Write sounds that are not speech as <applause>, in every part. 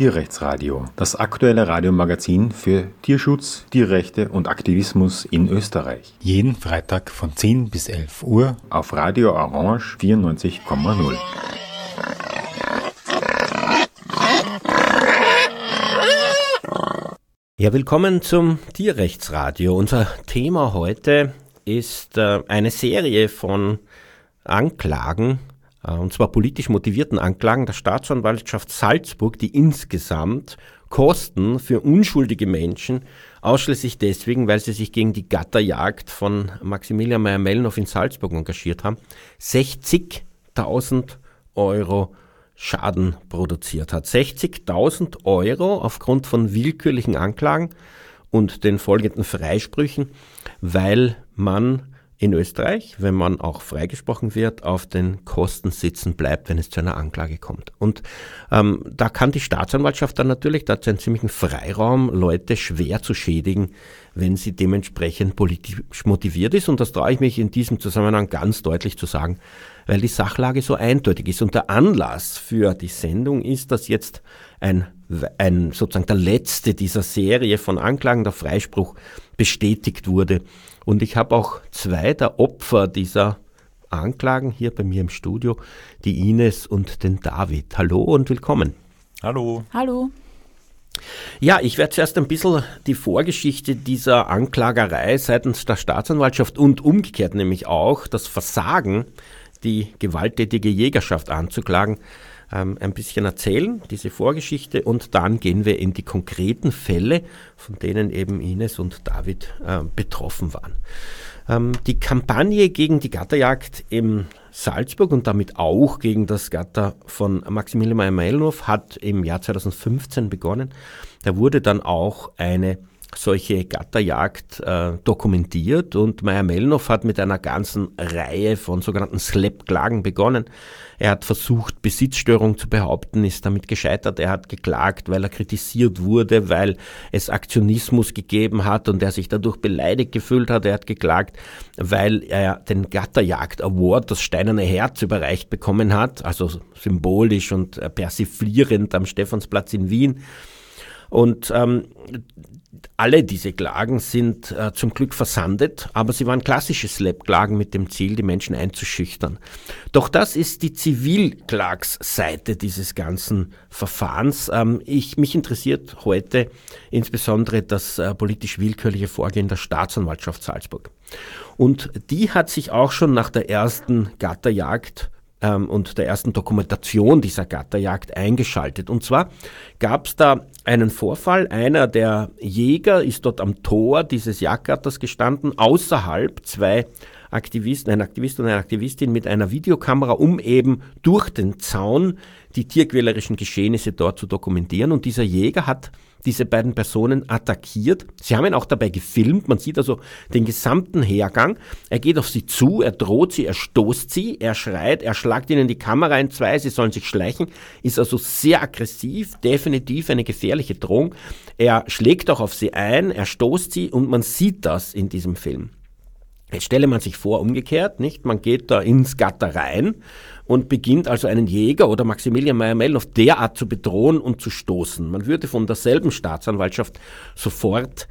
Tierrechtsradio, das aktuelle Radiomagazin für Tierschutz, Tierrechte und Aktivismus in Österreich. Jeden Freitag von 10 bis 11 Uhr auf Radio Orange 94,0. Ja, willkommen zum Tierrechtsradio. Unser Thema heute ist äh, eine Serie von Anklagen und zwar politisch motivierten Anklagen der Staatsanwaltschaft Salzburg, die insgesamt Kosten für unschuldige Menschen, ausschließlich deswegen, weil sie sich gegen die Gatterjagd von Maximilian Meyer-Mellnow in Salzburg engagiert haben, 60.000 Euro Schaden produziert hat. 60.000 Euro aufgrund von willkürlichen Anklagen und den folgenden Freisprüchen, weil man in Österreich, wenn man auch freigesprochen wird, auf den Kosten sitzen bleibt, wenn es zu einer Anklage kommt. Und ähm, da kann die Staatsanwaltschaft dann natürlich, da hat sie einen ziemlichen Freiraum, Leute schwer zu schädigen, wenn sie dementsprechend politisch motiviert ist. Und das traue ich mich in diesem Zusammenhang ganz deutlich zu sagen, weil die Sachlage so eindeutig ist. Und der Anlass für die Sendung ist, dass jetzt ein, ein sozusagen der letzte dieser Serie von Anklagen, der Freispruch, bestätigt wurde. Und ich habe auch zwei der Opfer dieser Anklagen hier bei mir im Studio, die Ines und den David. Hallo und willkommen. Hallo. Hallo. Ja, ich werde zuerst ein bisschen die Vorgeschichte dieser Anklagerei seitens der Staatsanwaltschaft und umgekehrt nämlich auch das Versagen, die gewalttätige Jägerschaft anzuklagen, ähm, ein bisschen erzählen, diese Vorgeschichte, und dann gehen wir in die konkreten Fälle, von denen eben Ines und David äh, betroffen waren. Ähm, die Kampagne gegen die Gatterjagd im Salzburg und damit auch gegen das Gatter von Maximilian Meyer-Meilnow hat im Jahr 2015 begonnen. Da wurde dann auch eine solche Gatterjagd äh, dokumentiert und Meyer Melnow hat mit einer ganzen Reihe von sogenannten Slap-Klagen begonnen. Er hat versucht, Besitzstörung zu behaupten, ist damit gescheitert. Er hat geklagt, weil er kritisiert wurde, weil es Aktionismus gegeben hat und er sich dadurch beleidigt gefühlt hat. Er hat geklagt, weil er den Gatterjagd Award, das steinerne Herz, überreicht bekommen hat, also symbolisch und persiflierend am Stephansplatz in Wien. Und ähm, alle diese Klagen sind äh, zum Glück versandet, aber sie waren klassische Slap-Klagen mit dem Ziel, die Menschen einzuschüchtern. Doch das ist die Zivilklagsseite dieses ganzen Verfahrens. Ähm, ich, mich interessiert heute insbesondere das äh, politisch willkürliche Vorgehen der Staatsanwaltschaft Salzburg. Und die hat sich auch schon nach der ersten Gatterjagd ähm, und der ersten Dokumentation dieser Gatterjagd eingeschaltet. Und zwar gab es da einen Vorfall. Einer der Jäger ist dort am Tor dieses Jagdgatters gestanden, außerhalb zwei Aktivisten, ein Aktivist und eine Aktivistin mit einer Videokamera, um eben durch den Zaun die tierquälerischen Geschehnisse dort zu dokumentieren. Und dieser Jäger hat diese beiden Personen attackiert. Sie haben ihn auch dabei gefilmt. Man sieht also den gesamten Hergang. Er geht auf sie zu, er droht sie, er stoßt sie, er schreit, er schlagt ihnen die Kamera in zwei, sie sollen sich schleichen. Ist also sehr aggressiv, definitiv eine gefährliche Drohung. Er schlägt auch auf sie ein, er stoßt sie und man sieht das in diesem Film. Jetzt stelle man sich vor, umgekehrt, nicht? Man geht da ins Gatter rein und beginnt also einen Jäger oder Maximilian Meyer-Mellnow derart zu bedrohen und zu stoßen. Man würde von derselben Staatsanwaltschaft sofort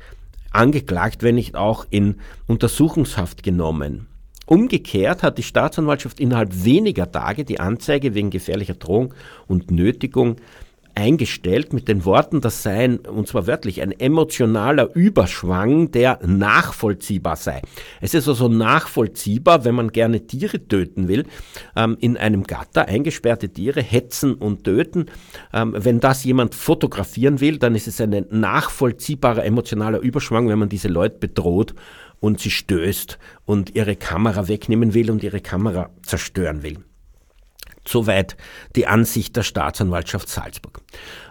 angeklagt, wenn nicht auch in Untersuchungshaft genommen. Umgekehrt hat die Staatsanwaltschaft innerhalb weniger Tage die Anzeige wegen gefährlicher Drohung und Nötigung eingestellt mit den Worten, das sei und zwar wörtlich, ein emotionaler Überschwang, der nachvollziehbar sei. Es ist also nachvollziehbar, wenn man gerne Tiere töten will, ähm, in einem Gatter eingesperrte Tiere hetzen und töten. Ähm, wenn das jemand fotografieren will, dann ist es ein nachvollziehbarer emotionaler Überschwang, wenn man diese Leute bedroht und sie stößt und ihre Kamera wegnehmen will und ihre Kamera zerstören will. Soweit die Ansicht der Staatsanwaltschaft Salzburg.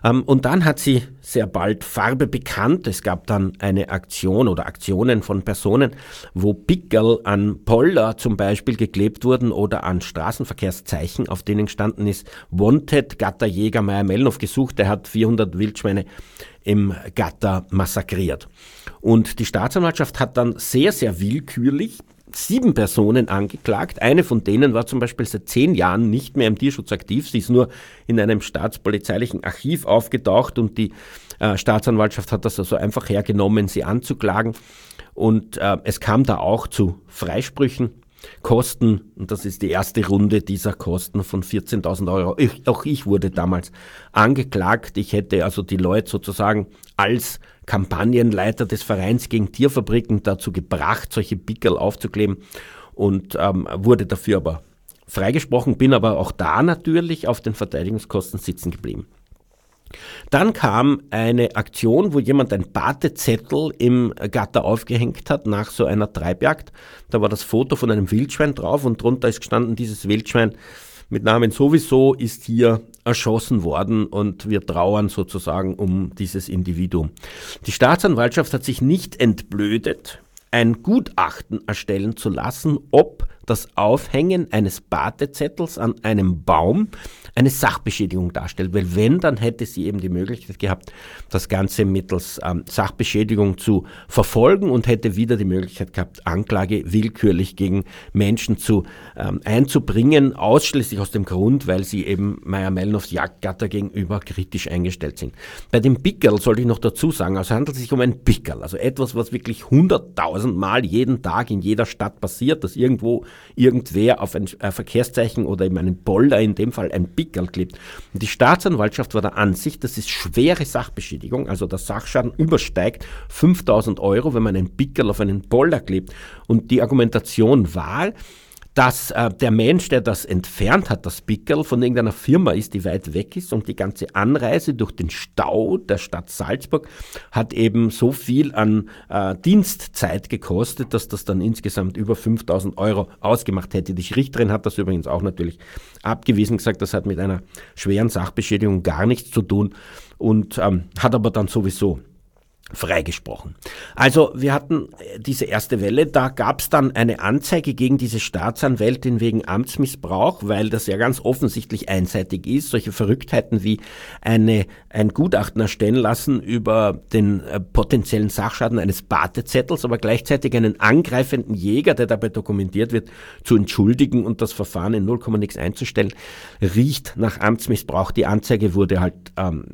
Ähm, und dann hat sie sehr bald Farbe bekannt. Es gab dann eine Aktion oder Aktionen von Personen, wo Pickel an Poller zum Beispiel geklebt wurden oder an Straßenverkehrszeichen, auf denen gestanden ist Wanted Gatterjäger Meier Mellnow gesucht. Er hat 400 Wildschweine im Gatter massakriert. Und die Staatsanwaltschaft hat dann sehr, sehr willkürlich sieben Personen angeklagt. Eine von denen war zum Beispiel seit zehn Jahren nicht mehr im Tierschutz aktiv. Sie ist nur in einem staatspolizeilichen Archiv aufgetaucht und die äh, Staatsanwaltschaft hat das also einfach hergenommen, sie anzuklagen. Und äh, es kam da auch zu Freisprüchen. Kosten, und das ist die erste Runde dieser Kosten von 14.000 Euro. Ich, auch ich wurde damals angeklagt. Ich hätte also die Leute sozusagen als Kampagnenleiter des Vereins gegen Tierfabriken dazu gebracht, solche Pickel aufzukleben und ähm, wurde dafür aber freigesprochen, bin aber auch da natürlich auf den Verteidigungskosten sitzen geblieben. Dann kam eine Aktion, wo jemand ein Batezettel im Gatter aufgehängt hat nach so einer Treibjagd. Da war das Foto von einem Wildschwein drauf und drunter ist gestanden, dieses Wildschwein mit Namen sowieso ist hier erschossen worden und wir trauern sozusagen um dieses Individuum. Die Staatsanwaltschaft hat sich nicht entblödet, ein Gutachten erstellen zu lassen, ob das Aufhängen eines Batezettels an einem Baum eine Sachbeschädigung darstellt. Weil wenn, dann hätte sie eben die Möglichkeit gehabt, das Ganze mittels ähm, Sachbeschädigung zu verfolgen und hätte wieder die Möglichkeit gehabt, Anklage willkürlich gegen Menschen zu ähm, einzubringen, ausschließlich aus dem Grund, weil sie eben Meyer Mellnows Jagdgatter gegenüber kritisch eingestellt sind. Bei dem Pickerl sollte ich noch dazu sagen, also handelt es sich um ein Pickerl, also etwas, was wirklich hunderttausend Mal jeden Tag in jeder Stadt passiert, dass irgendwo irgendwer auf ein Verkehrszeichen oder in einen Boulder, in dem Fall ein Pickerl klebt. Und die Staatsanwaltschaft war der Ansicht, das ist schwere Sachbeschädigung, also der Sachschaden übersteigt 5000 Euro, wenn man einen Pickerl auf einen Boulder klebt. Und die Argumentation war, dass äh, der Mensch, der das entfernt hat, das Pickel, von irgendeiner Firma ist, die weit weg ist und die ganze Anreise durch den Stau der Stadt Salzburg hat eben so viel an äh, Dienstzeit gekostet, dass das dann insgesamt über 5000 Euro ausgemacht hätte. Die Richterin hat das übrigens auch natürlich abgewiesen, gesagt, das hat mit einer schweren Sachbeschädigung gar nichts zu tun und ähm, hat aber dann sowieso freigesprochen. Also wir hatten äh, diese erste Welle, da gab es dann eine Anzeige gegen diese Staatsanwältin wegen Amtsmissbrauch, weil das ja ganz offensichtlich einseitig ist, solche Verrücktheiten wie eine, ein Gutachten erstellen lassen über den äh, potenziellen Sachschaden eines Batezettels, aber gleichzeitig einen angreifenden Jäger, der dabei dokumentiert wird, zu entschuldigen und das Verfahren in 0, nix einzustellen, riecht nach Amtsmissbrauch. Die Anzeige wurde halt ähm,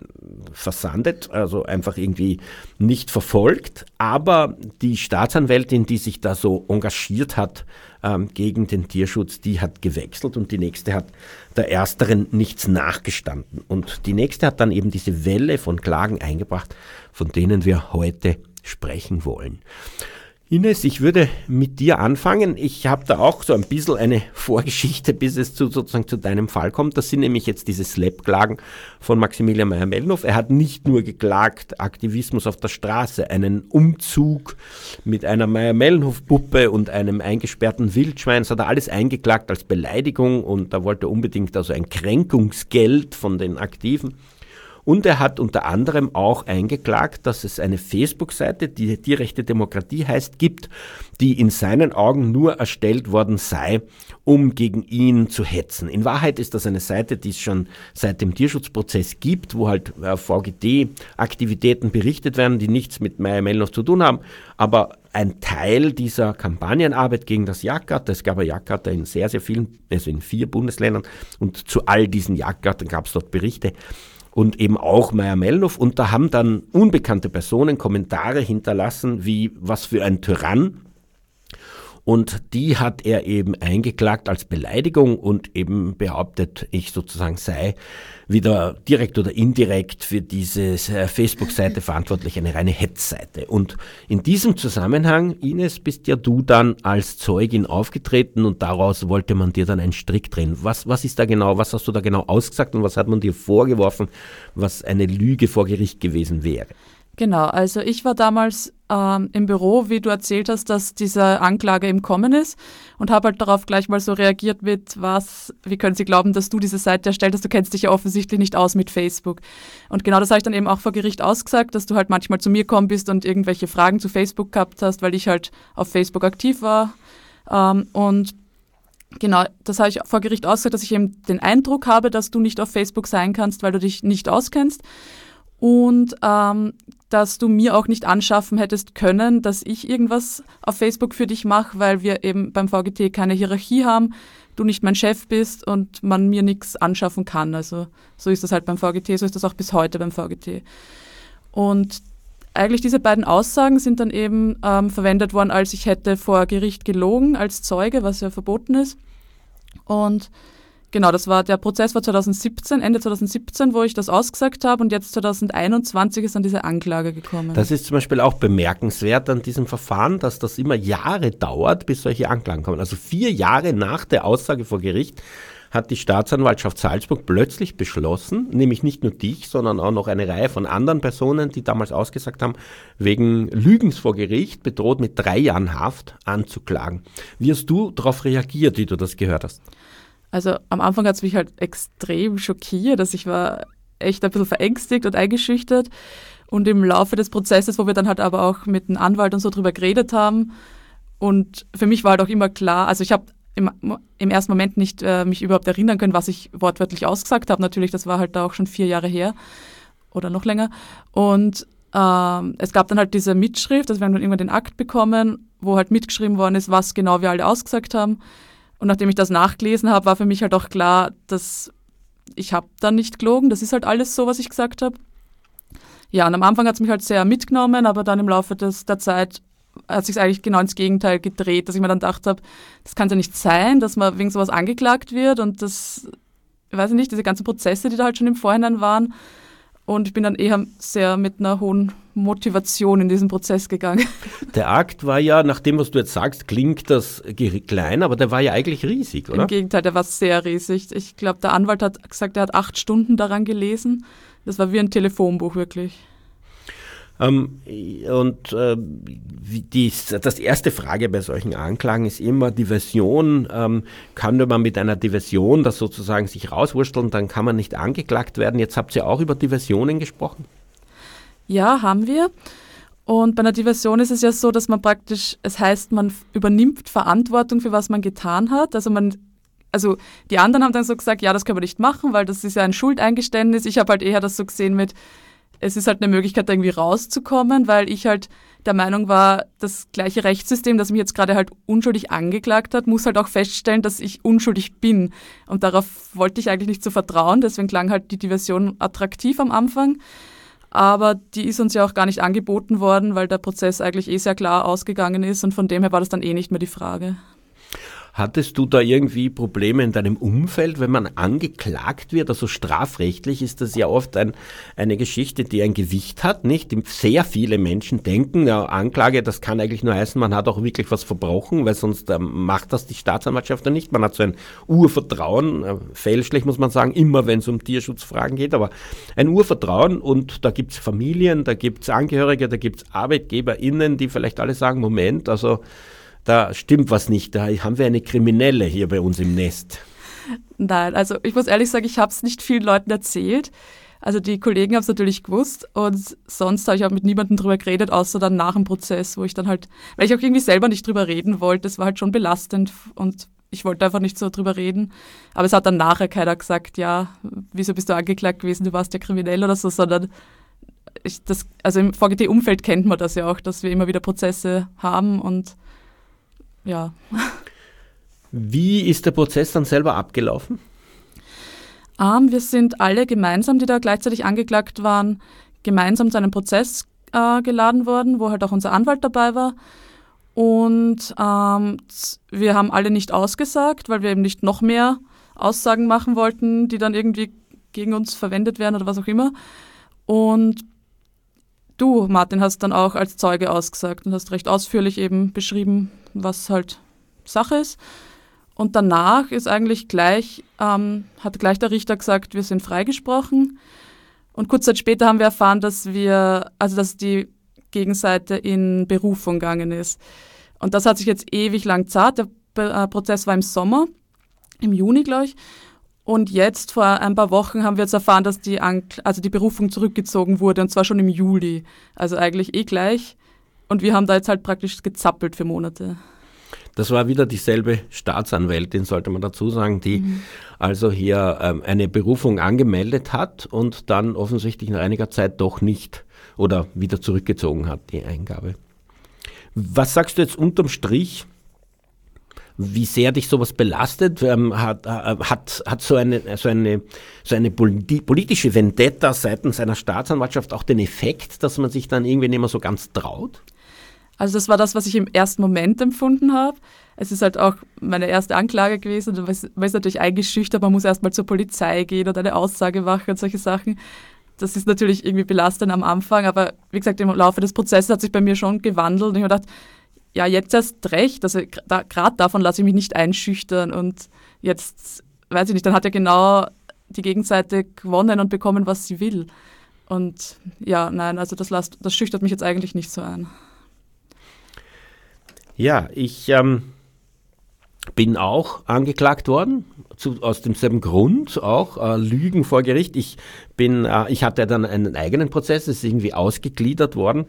versandet, also einfach irgendwie nicht verfolgt, aber die Staatsanwältin, die sich da so engagiert hat ähm, gegen den Tierschutz, die hat gewechselt und die nächste hat der ersteren nichts nachgestanden. Und die nächste hat dann eben diese Welle von Klagen eingebracht, von denen wir heute sprechen wollen. Ines, ich würde mit dir anfangen. Ich habe da auch so ein bisschen eine <laughs> Vorgeschichte, bis es zu, sozusagen zu deinem Fall kommt. Das sind nämlich jetzt diese Slap-Klagen von Maximilian Meyer-Mellnow. Er hat nicht nur geklagt, Aktivismus auf der Straße, einen Umzug mit einer Meyer-Mellnow-Puppe und einem eingesperrten Wildschwein, das hat er alles eingeklagt als Beleidigung und da wollte er unbedingt also ein Kränkungsgeld von den Aktiven. Und er hat unter anderem auch eingeklagt, dass es eine Facebook-Seite, die Tierrechte Demokratie heißt, gibt, die in seinen Augen nur erstellt worden sei, um gegen ihn zu hetzen. In Wahrheit ist das eine Seite, die es schon seit dem Tierschutzprozess gibt, wo halt äh, VGT-Aktivitäten berichtet werden, die nichts mit Meyer Mellnow zu tun haben, aber ein Teil dieser Kampagnenarbeit gegen das Jagdgatter. Es gab ein Jagdgatter in sehr, sehr vielen, also in vier Bundesländern und zu all diesen Jagdgattern gab es dort Berichte und eben auch Meyer Mellnow. Und da haben dann unbekannte Personen Kommentare hinterlassen, wie was für ein Tyrann. Und die hat er eben eingeklagt als Beleidigung und eben behauptet, ich sozusagen sei wieder direkt oder indirekt für diese äh, Facebook-Seite <laughs> verantwortlich, eine reine Hetzseite. Und in diesem Zusammenhang, Ines, bist ja du dann als Zeugin aufgetreten und daraus wollte man dir dann einen Strick drehen. Was, was ist da genau, was hast du da genau ausgesagt und was hat man dir vorgeworfen, was eine Lüge vor Gericht gewesen wäre? Genau, also ich war damals ähm, im Büro, wie du erzählt hast, dass diese Anklage im Kommen ist und habe halt darauf gleich mal so reagiert mit, was, wie können sie glauben, dass du diese Seite erstellt hast, du kennst dich ja offensichtlich nicht aus mit Facebook. Und genau das habe ich dann eben auch vor Gericht ausgesagt, dass du halt manchmal zu mir gekommen bist und irgendwelche Fragen zu Facebook gehabt hast, weil ich halt auf Facebook aktiv war. Ähm, und Genau, das habe ich vor Gericht ausgesagt, dass ich eben den Eindruck habe, dass du nicht auf Facebook sein kannst, weil du dich nicht auskennst. Und ähm, dass du mir auch nicht anschaffen hättest können, dass ich irgendwas auf Facebook für dich mache, weil wir eben beim VGT keine Hierarchie haben, du nicht mein Chef bist und man mir nichts anschaffen kann. Also so ist das halt beim VGT, so ist das auch bis heute beim VGT. Und eigentlich diese beiden Aussagen sind dann eben ähm, verwendet worden, als ich hätte vor Gericht gelogen als Zeuge, was ja verboten ist. Und Genau, das war der Prozess war 2017, Ende 2017, wo ich das ausgesagt habe und jetzt 2021 ist dann diese Anklage gekommen. Das ist zum Beispiel auch bemerkenswert an diesem Verfahren, dass das immer Jahre dauert, bis solche Anklagen kommen. Also vier Jahre nach der Aussage vor Gericht hat die Staatsanwaltschaft Salzburg plötzlich beschlossen, nämlich nicht nur dich, sondern auch noch eine Reihe von anderen Personen, die damals ausgesagt haben, wegen Lügens vor Gericht bedroht mit drei Jahren Haft anzuklagen. Wie hast du darauf reagiert, wie du das gehört hast? Also am Anfang hat es mich halt extrem schockiert, dass ich war echt ein bisschen verängstigt und eingeschüchtert. Und im Laufe des Prozesses, wo wir dann halt aber auch mit einem Anwalt und so drüber geredet haben, und für mich war halt auch immer klar, also ich habe im, im, ersten Moment nicht äh, mich überhaupt erinnern können, was ich wortwörtlich ausgesagt habe. Natürlich, das war halt da auch schon vier Jahre her oder noch länger. Und ähm, es gab dann halt diese Mitschrift, also wir haben dann irgendwann den Akt bekommen, wo halt mitgeschrieben worden ist, was genau wir alle ausgesagt haben. Und nachdem ich das nachgelesen habe, war für mich halt auch klar, dass ich habe dann nicht gelogen. Das ist halt alles so, was ich gesagt habe. Ja, und am Anfang hat es mich halt sehr mitgenommen, aber dann im Laufe des, der Zeit hat sich eigentlich genau ins Gegenteil gedreht, dass ich mir dann gedacht habe, das kann ja nicht sein, dass man wegen sowas angeklagt wird und das, ich weiß nicht, diese ganzen Prozesse, die da halt schon im Vorhinein waren, und ich bin dann eher sehr mit einer hohen Motivation in diesen Prozess gegangen. Der Akt war ja, nach dem, was du jetzt sagst, klingt das klein, aber der war ja eigentlich riesig, oder? Im Gegenteil, der war sehr riesig. Ich glaube, der Anwalt hat gesagt, er hat acht Stunden daran gelesen. Das war wie ein Telefonbuch wirklich. Ähm, und äh, die, das erste Frage bei solchen Anklagen ist immer die Version. Ähm, kann man mit einer Diversion das sozusagen sich rauswursteln, dann kann man nicht angeklagt werden. Jetzt habt ihr auch über Diversionen gesprochen. Ja, haben wir. Und bei einer Diversion ist es ja so, dass man praktisch, es heißt, man übernimmt Verantwortung für was man getan hat. Also man also die anderen haben dann so gesagt, ja, das können wir nicht machen, weil das ist ja ein Schuldeingeständnis. Ich habe halt eher das so gesehen mit, es ist halt eine Möglichkeit, irgendwie rauszukommen, weil ich halt der Meinung war, das gleiche Rechtssystem, das mich jetzt gerade halt unschuldig angeklagt hat, muss halt auch feststellen, dass ich unschuldig bin. Und darauf wollte ich eigentlich nicht so vertrauen, deswegen klang halt die Diversion attraktiv am Anfang. Aber die ist uns ja auch gar nicht angeboten worden, weil der Prozess eigentlich eh sehr klar ausgegangen ist und von dem her war das dann eh nicht mehr die Frage. Hattest du da irgendwie Probleme in deinem Umfeld, wenn man angeklagt wird? Also strafrechtlich ist das ja oft ein, eine Geschichte, die ein Gewicht hat, nicht? Sehr viele Menschen denken, ja, Anklage, das kann eigentlich nur heißen, man hat auch wirklich was verbrochen, weil sonst äh, macht das die Staatsanwaltschaft ja nicht. Man hat so ein Urvertrauen, äh, fälschlich muss man sagen, immer wenn es um Tierschutzfragen geht, aber ein Urvertrauen und da gibt es Familien, da gibt es Angehörige, da gibt es ArbeitgeberInnen, die vielleicht alle sagen, Moment, also da stimmt was nicht, da haben wir eine Kriminelle hier bei uns im Nest. Nein, also ich muss ehrlich sagen, ich habe es nicht vielen Leuten erzählt. Also die Kollegen haben es natürlich gewusst und sonst habe ich auch mit niemandem drüber geredet, außer dann nach dem Prozess, wo ich dann halt, weil ich auch irgendwie selber nicht drüber reden wollte, das war halt schon belastend und ich wollte einfach nicht so drüber reden. Aber es hat dann nachher keiner gesagt, ja, wieso bist du angeklagt gewesen, du warst ja kriminell oder so, sondern ich, das, also im VGT-Umfeld kennt man das ja auch, dass wir immer wieder Prozesse haben und ja. Wie ist der Prozess dann selber abgelaufen? Ähm, wir sind alle gemeinsam, die da gleichzeitig angeklagt waren, gemeinsam zu einem Prozess äh, geladen worden, wo halt auch unser Anwalt dabei war. Und ähm, wir haben alle nicht ausgesagt, weil wir eben nicht noch mehr Aussagen machen wollten, die dann irgendwie gegen uns verwendet werden oder was auch immer. Und du, Martin, hast dann auch als Zeuge ausgesagt und hast recht ausführlich eben beschrieben, was halt Sache ist. Und danach ist eigentlich gleich, ähm, hat gleich der Richter gesagt, wir sind freigesprochen. Und kurz Zeit später haben wir erfahren, dass wir, also dass die Gegenseite in Berufung gegangen ist. Und das hat sich jetzt ewig lang zart. Der äh, Prozess war im Sommer, im Juni, glaube ich. Und jetzt vor ein paar Wochen haben wir jetzt erfahren, dass die, Ankl also die Berufung zurückgezogen wurde und zwar schon im Juli. Also eigentlich eh gleich. Und wir haben da jetzt halt praktisch gezappelt für Monate. Das war wieder dieselbe Staatsanwältin, sollte man dazu sagen, die mhm. also hier ähm, eine Berufung angemeldet hat und dann offensichtlich nach einiger Zeit doch nicht oder wieder zurückgezogen hat, die Eingabe. Was sagst du jetzt unterm Strich? Wie sehr dich sowas belastet? Ähm, hat, äh, hat, hat so eine, so eine, so eine politische Vendetta seitens einer Staatsanwaltschaft auch den Effekt, dass man sich dann irgendwie nicht mehr so ganz traut? Also das war das, was ich im ersten Moment empfunden habe. Es ist halt auch meine erste Anklage gewesen. Man man ist natürlich eingeschüchtert, man muss erstmal zur Polizei gehen und eine Aussage machen und solche Sachen. Das ist natürlich irgendwie belastend am Anfang, aber wie gesagt, im Laufe des Prozesses hat sich bei mir schon gewandelt und ich habe gedacht, ja, jetzt erst recht, also da, gerade davon lasse ich mich nicht einschüchtern und jetzt, weiß ich nicht, dann hat ja genau die Gegenseite gewonnen und bekommen, was sie will. Und ja, nein, also das, lasst, das schüchtert mich jetzt eigentlich nicht so ein. Ja, ich ähm, bin auch angeklagt worden, zu, aus demselben Grund auch, äh, Lügen vor Gericht. Ich, bin, äh, ich hatte dann einen eigenen Prozess, es ist irgendwie ausgegliedert worden.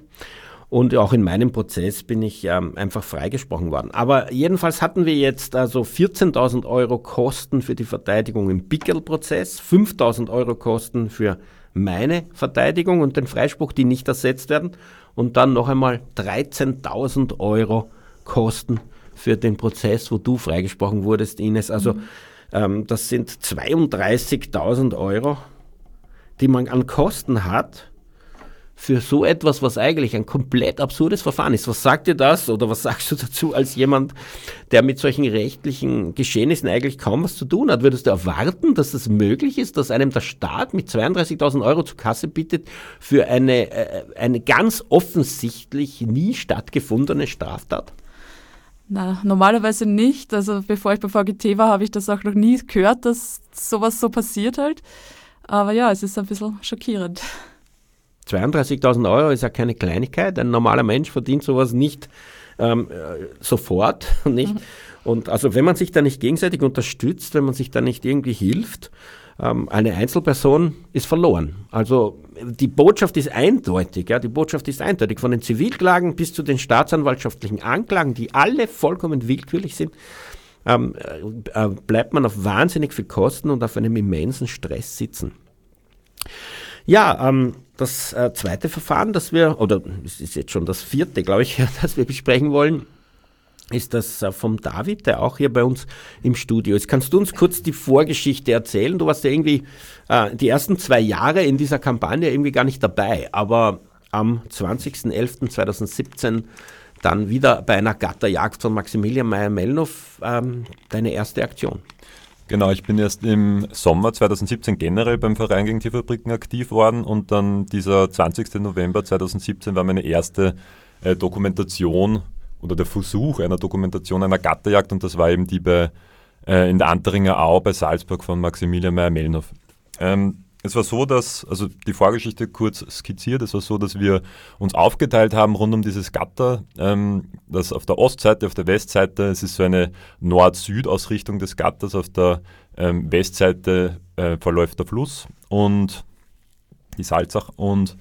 Und auch in meinem Prozess bin ich ähm, einfach freigesprochen worden. Aber jedenfalls hatten wir jetzt also 14.000 Euro Kosten für die Verteidigung im Pickel-Prozess, 5.000 Euro Kosten für meine Verteidigung und den Freispruch, die nicht ersetzt werden, und dann noch einmal 13.000 Euro Kosten für den Prozess, wo du freigesprochen wurdest, Ines. Also mhm. ähm, das sind 32.000 Euro, die man an Kosten hat für so etwas, was eigentlich ein komplett absurdes Verfahren ist. Was sagt dir das oder was sagst du dazu als jemand, der mit solchen rechtlichen Geschehnissen eigentlich kaum was zu tun hat? Würdest du erwarten, dass es das möglich ist, dass einem der Staat mit 32.000 Euro zur Kasse bittet für eine, äh, eine ganz offensichtlich nie stattgefundene Straftat? Na, normalerweise nicht. Also bevor ich bei VGT war, habe ich das auch noch nie gehört, dass sowas so passiert halt. Aber ja, es ist ein bisschen schockierend. 32.000 Euro ist ja keine Kleinigkeit. Ein normaler Mensch verdient sowas nicht ähm, äh, sofort. <laughs> Nicht? Mhm. Und also wenn man sich da nicht gegenseitig unterstützt, wenn man sich da nicht irgendwie hilft, ähm, eine Einzelperson ist verloren. Also die Botschaft ist eindeutig, ja, die Botschaft ist eindeutig. Von den Zivilklagen bis zu den staatsanwaltschaftlichen Anklagen, die alle vollkommen willkürlich sind, ähm, äh, bleibt man auf wahnsinnig viel Kosten und auf einem immensen Stress sitzen. Ja, ähm, das äh, zweite Verfahren, das wir, oder es ist jetzt schon das vierte, glaube ich, <laughs> das wir besprechen wollen, ist das äh, vom David, der auch hier bei uns im Studio ist. Kannst du uns kurz die Vorgeschichte erzählen? Du warst ja irgendwie äh, die ersten zwei Jahre in dieser Kampagne irgendwie gar nicht dabei, aber am 20.11.2017 dann wieder bei einer Gatterjagd von Maximilian Meyer-Mellnow ähm, deine erste Aktion. Genau, ich bin erst im Sommer 2017 generell beim Verein gegen Tierfabriken aktiv worden und dann dieser 20. November 2017 war meine erste äh, Dokumentation oder der Versuch einer Dokumentation einer Gatterjagd und das war eben die bei, äh, in der Anteringer Au bei Salzburg von Maximilian Meyer-Mellnow. Ähm, es war so, dass, also die Vorgeschichte kurz skizziert, es war so, dass wir uns aufgeteilt haben rund um dieses Gatter, ähm, das auf der Ostseite, auf der Westseite, es ist so eine Nord-Süd-Ausrichtung des Gatters, auf der ähm, Westseite äh, verläuft der Fluss und die Salzach und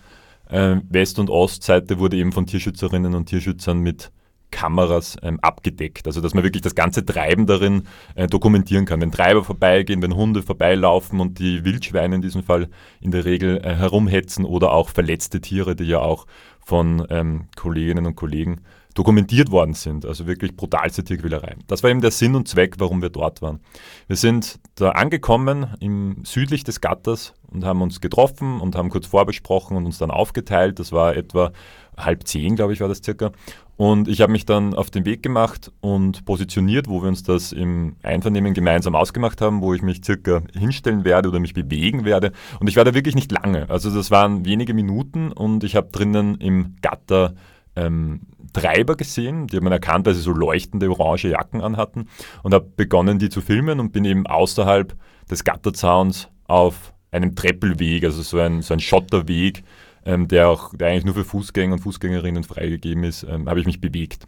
äh, West- und Ostseite wurde eben von Tierschützerinnen und Tierschützern mit Kameras ähm, abgedeckt. Also dass man wirklich das ganze Treiben darin äh, dokumentieren kann. Wenn Treiber vorbeigehen, wenn Hunde vorbeilaufen und die Wildschweine in diesem Fall in der Regel äh, herumhetzen oder auch verletzte Tiere, die ja auch von ähm, Kolleginnen und Kollegen dokumentiert worden sind. Also wirklich brutalste Tierquälerei. Das war eben der Sinn und Zweck, warum wir dort waren. Wir sind da angekommen im südlich des Gatters und haben uns getroffen und haben kurz vorbesprochen und uns dann aufgeteilt. Das war etwa halb zehn, glaube ich, war das circa. Und ich habe mich dann auf den Weg gemacht und positioniert, wo wir uns das im Einvernehmen gemeinsam ausgemacht haben, wo ich mich circa hinstellen werde oder mich bewegen werde. Und ich war da wirklich nicht lange. Also das waren wenige Minuten und ich habe drinnen im Gatter ähm, Treiber gesehen, die haben man erkannt, weil sie so leuchtende orange Jacken anhatten und habe begonnen, die zu filmen und bin eben außerhalb des Gatterzauns auf einem Treppelweg, also so ein, so ein Schotterweg, ähm, der auch der eigentlich nur für Fußgänger und Fußgängerinnen freigegeben ist, ähm, habe ich mich bewegt.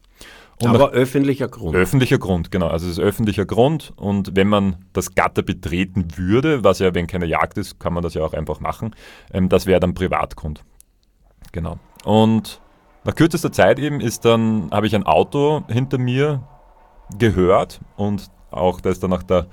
Und Aber öffentlicher Grund. Öffentlicher Grund, genau. Also es ist öffentlicher Grund und wenn man das Gatter betreten würde, was ja, wenn keine Jagd ist, kann man das ja auch einfach machen, ähm, das wäre dann Privatgrund. Genau. Und nach kürzester Zeit eben ist dann, habe ich ein Auto hinter mir gehört und auch da ist dann nach der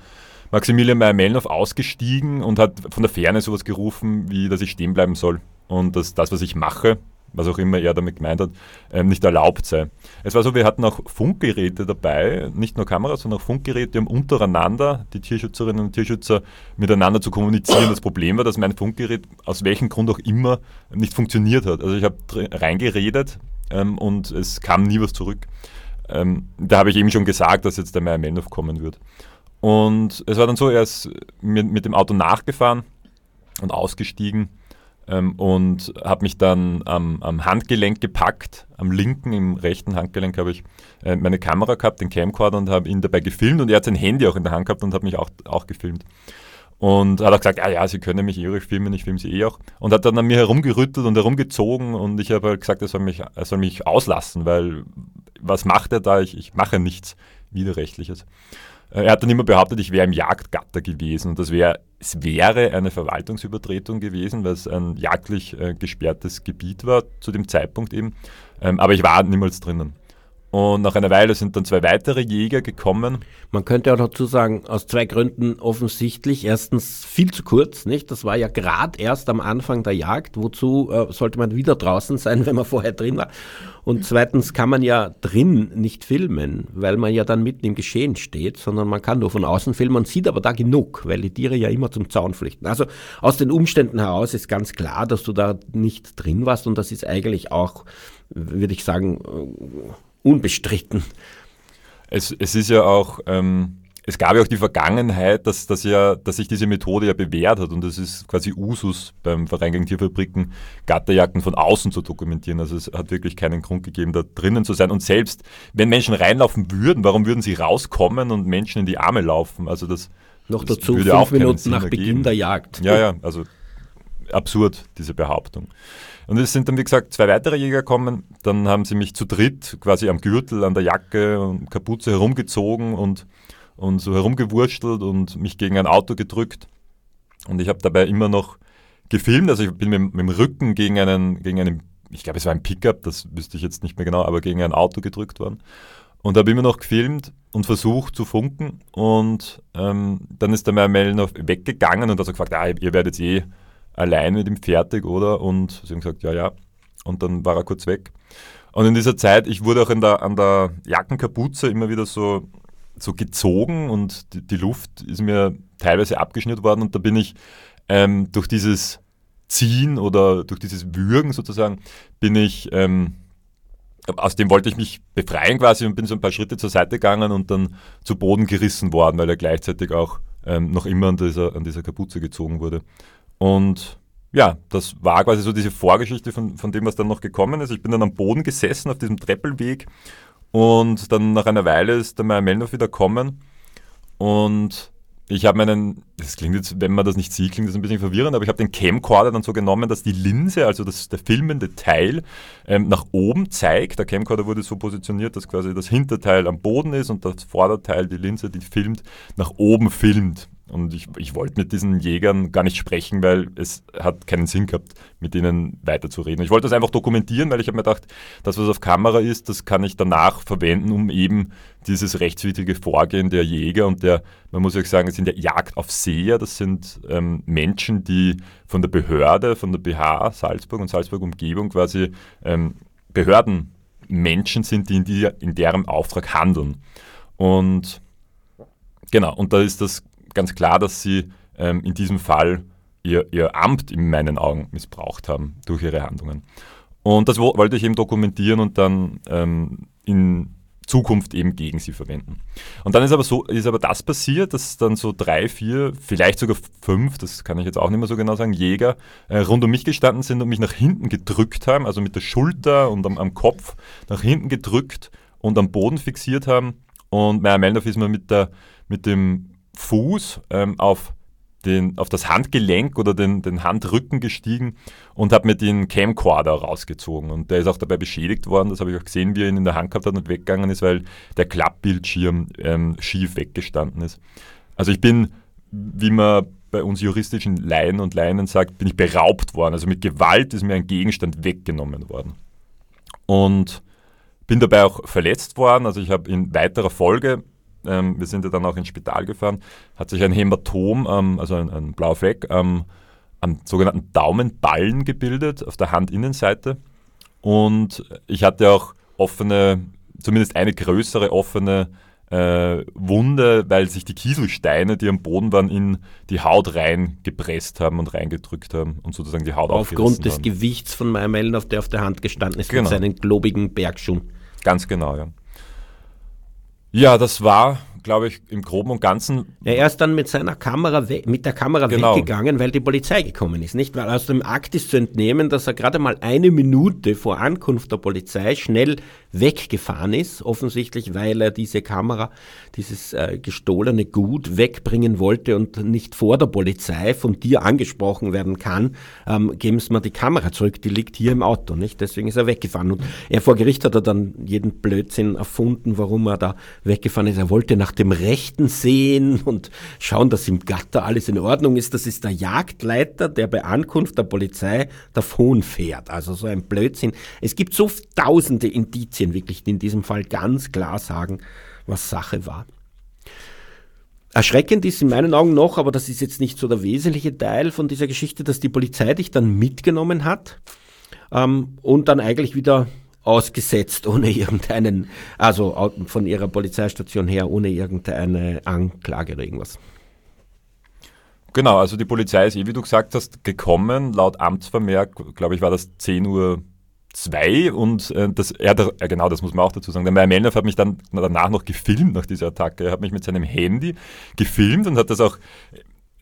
Maximilian Meyer-Mellnow ausgestiegen und hat von der Ferne sowas gerufen, wie dass ich stehen bleiben soll und dass das, was ich mache, was auch immer er damit gemeint hat, ähm, nicht erlaubt sei. Es war so, wir hatten auch Funkgeräte dabei, nicht nur Kameras, sondern auch Funkgeräte, um untereinander, die Tierschützerinnen und Tierschützer, miteinander zu kommunizieren. Das Problem war, dass mein Funkgerät aus welchem Grund auch immer nicht funktioniert hat. Also ich habe reingeredet ähm, und es kam nie was zurück. Ähm, da habe ich eben schon gesagt, dass jetzt der Meyer Melnow kommen wird. Und es war dann so, er ist mit, mit dem Auto nachgefahren und ausgestiegen ähm, und habe mich dann am, am, Handgelenk gepackt, am linken, im rechten Handgelenk habe ich äh, meine Kamera gehabt, den Camcorder und habe ihn dabei gefilmt und er hat sein Handy auch in der Hand gehabt und hat mich auch, auch gefilmt. Und hat auch gesagt, ah ja, Sie können mich eh filmen, ich filme Sie eh auch. Und hat dann an mir herumgerüttelt und herumgezogen und ich habe halt gesagt, er soll mich, er soll mich auslassen, weil was macht er da? Ich, ich mache nichts Widerrechtliches. Er hat dann immer behauptet, ich wäre im Jagdgatter gewesen und das wäre, es wäre eine Verwaltungsübertretung gewesen, weil es ein jagdlich äh, gesperrtes Gebiet war zu dem Zeitpunkt eben. Ähm, aber ich war niemals drinnen. Und nach einer Weile sind dann zwei weitere Jäger gekommen. Man könnte auch dazu sagen, aus zwei Gründen offensichtlich. Erstens viel zu kurz, nicht? Das war ja gerade erst am Anfang der Jagd. Wozu äh, sollte man wieder draußen sein, <laughs> wenn man vorher drin war? Und zweitens kann man ja drin nicht filmen, weil man ja dann mitten im Geschehen steht, sondern man kann nur von außen filmen. Man sieht aber da genug, weil die Tiere ja immer zum Zaun flüchten. Also aus den Umständen heraus ist ganz klar, dass du da nicht drin warst und das ist eigentlich auch, würde ich sagen, unbestritten. Es, es ist ja auch, ähm, es gab ja auch die Vergangenheit, dass, dass, ja, dass sich diese Methode ja bewährt hat und es ist quasi Usus beim Verein gegen Tierfabriken, Gatterjagden von außen zu dokumentieren. Also es hat wirklich keinen Grund gegeben, da drinnen zu sein. Und selbst wenn Menschen reinlaufen würden, warum würden sie rauskommen und Menschen in die Arme laufen? Also das noch das dazu fünf Minuten nach Beginn der Jagd. Ja, ja, also absurd, diese Behauptung. Und es sind dann, wie gesagt, zwei weitere Jäger gekommen. Dann haben sie mich zu dritt quasi am Gürtel, an der Jacke und Kapuze herumgezogen und, und so herumgewurstelt und mich gegen ein Auto gedrückt. Und ich habe dabei immer noch gefilmt. Also ich bin mit, mit dem Rücken gegen einen, gegen einen, ich glaube, es war ein Pickup, das wüsste ich jetzt nicht mehr genau, aber gegen ein Auto gedrückt worden. Und habe immer noch gefilmt und versucht zu funken. Und ähm, dann ist der Mermel noch weggegangen und hat so gefragt, ah, ihr werdet eh allein mit ihm fertig, oder? Und sie haben gesagt, ja, ja. Und dann war er kurz weg. Und in dieser Zeit, ich wurde auch in der, an der Jackenkapuze immer wieder so, so gezogen und die, die Luft ist mir teilweise abgeschnitten worden und da bin ich ähm, durch dieses Ziehen oder durch dieses Würgen sozusagen, bin ich, ähm, aus dem wollte ich mich befreien quasi und bin so ein paar Schritte zur Seite gegangen und dann zu Boden gerissen worden, weil er gleichzeitig auch ähm, noch immer an dieser, an dieser Kapuze gezogen wurde. Und ja, das war quasi so diese Vorgeschichte von, von dem, was dann noch gekommen ist. Ich bin dann am Boden gesessen auf diesem Treppelweg und dann nach einer Weile ist der Meier Mellnow wieder kommen und ich habe meinen, das klingt jetzt, wenn man das nicht sieht, klingt das ein bisschen verwirrend, aber ich habe den Camcorder dann so genommen, dass die Linse, also das, der filmende Teil, ähm, nach oben zeigt. Der Camcorder wurde so positioniert, dass quasi das Hinterteil am Boden ist und das Vorderteil, die Linse, die filmt, nach oben filmt. Und ich, ich wollte mit diesen Jägern gar nicht sprechen, weil es hat keinen Sinn gehabt, mit ihnen weiterzureden. Ich wollte das einfach dokumentieren, weil ich habe mir gedacht, das, was auf Kamera ist, das kann ich danach verwenden, um eben dieses rechtswidrige Vorgehen der Jäger und der, man muss ja sagen, es sind ja Jagdaufseher, das sind ähm, Menschen, die von der Behörde, von der BH Salzburg und Salzburg Umgebung quasi ähm, Behördenmenschen sind, die in, die in deren Auftrag handeln. Und genau, und da ist das ganz klar, dass sie ähm, in diesem Fall ihr, ihr Amt in meinen Augen missbraucht haben durch ihre Handlungen. Und das wollte ich eben dokumentieren und dann ähm, in Zukunft eben gegen sie verwenden. Und dann ist aber so, ist aber das passiert, dass dann so drei, vier, vielleicht sogar fünf, das kann ich jetzt auch nicht mehr so genau sagen, Jäger äh, rund um mich gestanden sind und mich nach hinten gedrückt haben, also mit der Schulter und am, am Kopf nach hinten gedrückt und am Boden fixiert haben. Und Meyer Meldorf ist mir mit, der, mit dem Fuß ähm, auf, den, auf das Handgelenk oder den, den Handrücken gestiegen und habe mir den Camcorder rausgezogen. Und der ist auch dabei beschädigt worden. Das habe ich auch gesehen, wie er ihn in der Hand gehabt hat und weggegangen ist, weil der Klappbildschirm ähm, schief weggestanden ist. Also ich bin, wie man bei uns juristischen Laien und Leinen sagt, bin ich beraubt worden. Also mit Gewalt ist mir ein Gegenstand weggenommen worden. Und bin dabei auch verletzt worden. Also ich habe in weiterer Folge, ähm, wir sind ja dann auch ins Spital gefahren, hat sich ein Hämatom, ähm, also ein, ein blauer Fleck, ähm, am sogenannten Daumenballen gebildet auf der Handinnenseite. Und ich hatte auch offene, zumindest eine größere offene äh, Wunde, weil sich die Kieselsteine, die am Boden waren, in die Haut reingepresst haben und reingedrückt haben und sozusagen die Haut Aufgrund des haben. Gewichts von Meyer auf der auf der Hand gestanden ist, genau. mit seinen globigen Bergschuhen. Ganz genau, ja. Ja, das war glaube ich, im Groben und Ganzen. Ja, er ist dann mit seiner Kamera mit der Kamera genau. weggegangen, weil die Polizei gekommen ist, nicht? Weil aus dem Akt ist zu entnehmen, dass er gerade mal eine Minute vor Ankunft der Polizei schnell weggefahren ist, offensichtlich, weil er diese Kamera, dieses äh, gestohlene Gut wegbringen wollte und nicht vor der Polizei von dir angesprochen werden kann, ähm, geben Sie mir die Kamera zurück, die liegt hier im Auto, nicht? Deswegen ist er weggefahren. Und er vor Gericht hat er dann jeden Blödsinn erfunden, warum er da weggefahren ist. Er wollte nach dem Rechten sehen und schauen, dass im Gatter alles in Ordnung ist. Das ist der Jagdleiter, der bei Ankunft der Polizei davon fährt. Also so ein Blödsinn. Es gibt so tausende Indizien wirklich, die in diesem Fall ganz klar sagen, was Sache war. Erschreckend ist in meinen Augen noch, aber das ist jetzt nicht so der wesentliche Teil von dieser Geschichte, dass die Polizei dich dann mitgenommen hat ähm, und dann eigentlich wieder ausgesetzt, ohne irgendeinen, also von ihrer Polizeistation her, ohne irgendeine Anklage oder irgendwas. Genau, also die Polizei ist, eh, wie du gesagt hast, gekommen. Laut Amtsvermerk, glaube ich, war das 10 Uhr 2 und äh, das, er, ja, genau, das muss man auch dazu sagen. Der Meyer Mellnow hat mich dann danach noch gefilmt nach dieser Attacke. Er hat mich mit seinem Handy gefilmt und hat das auch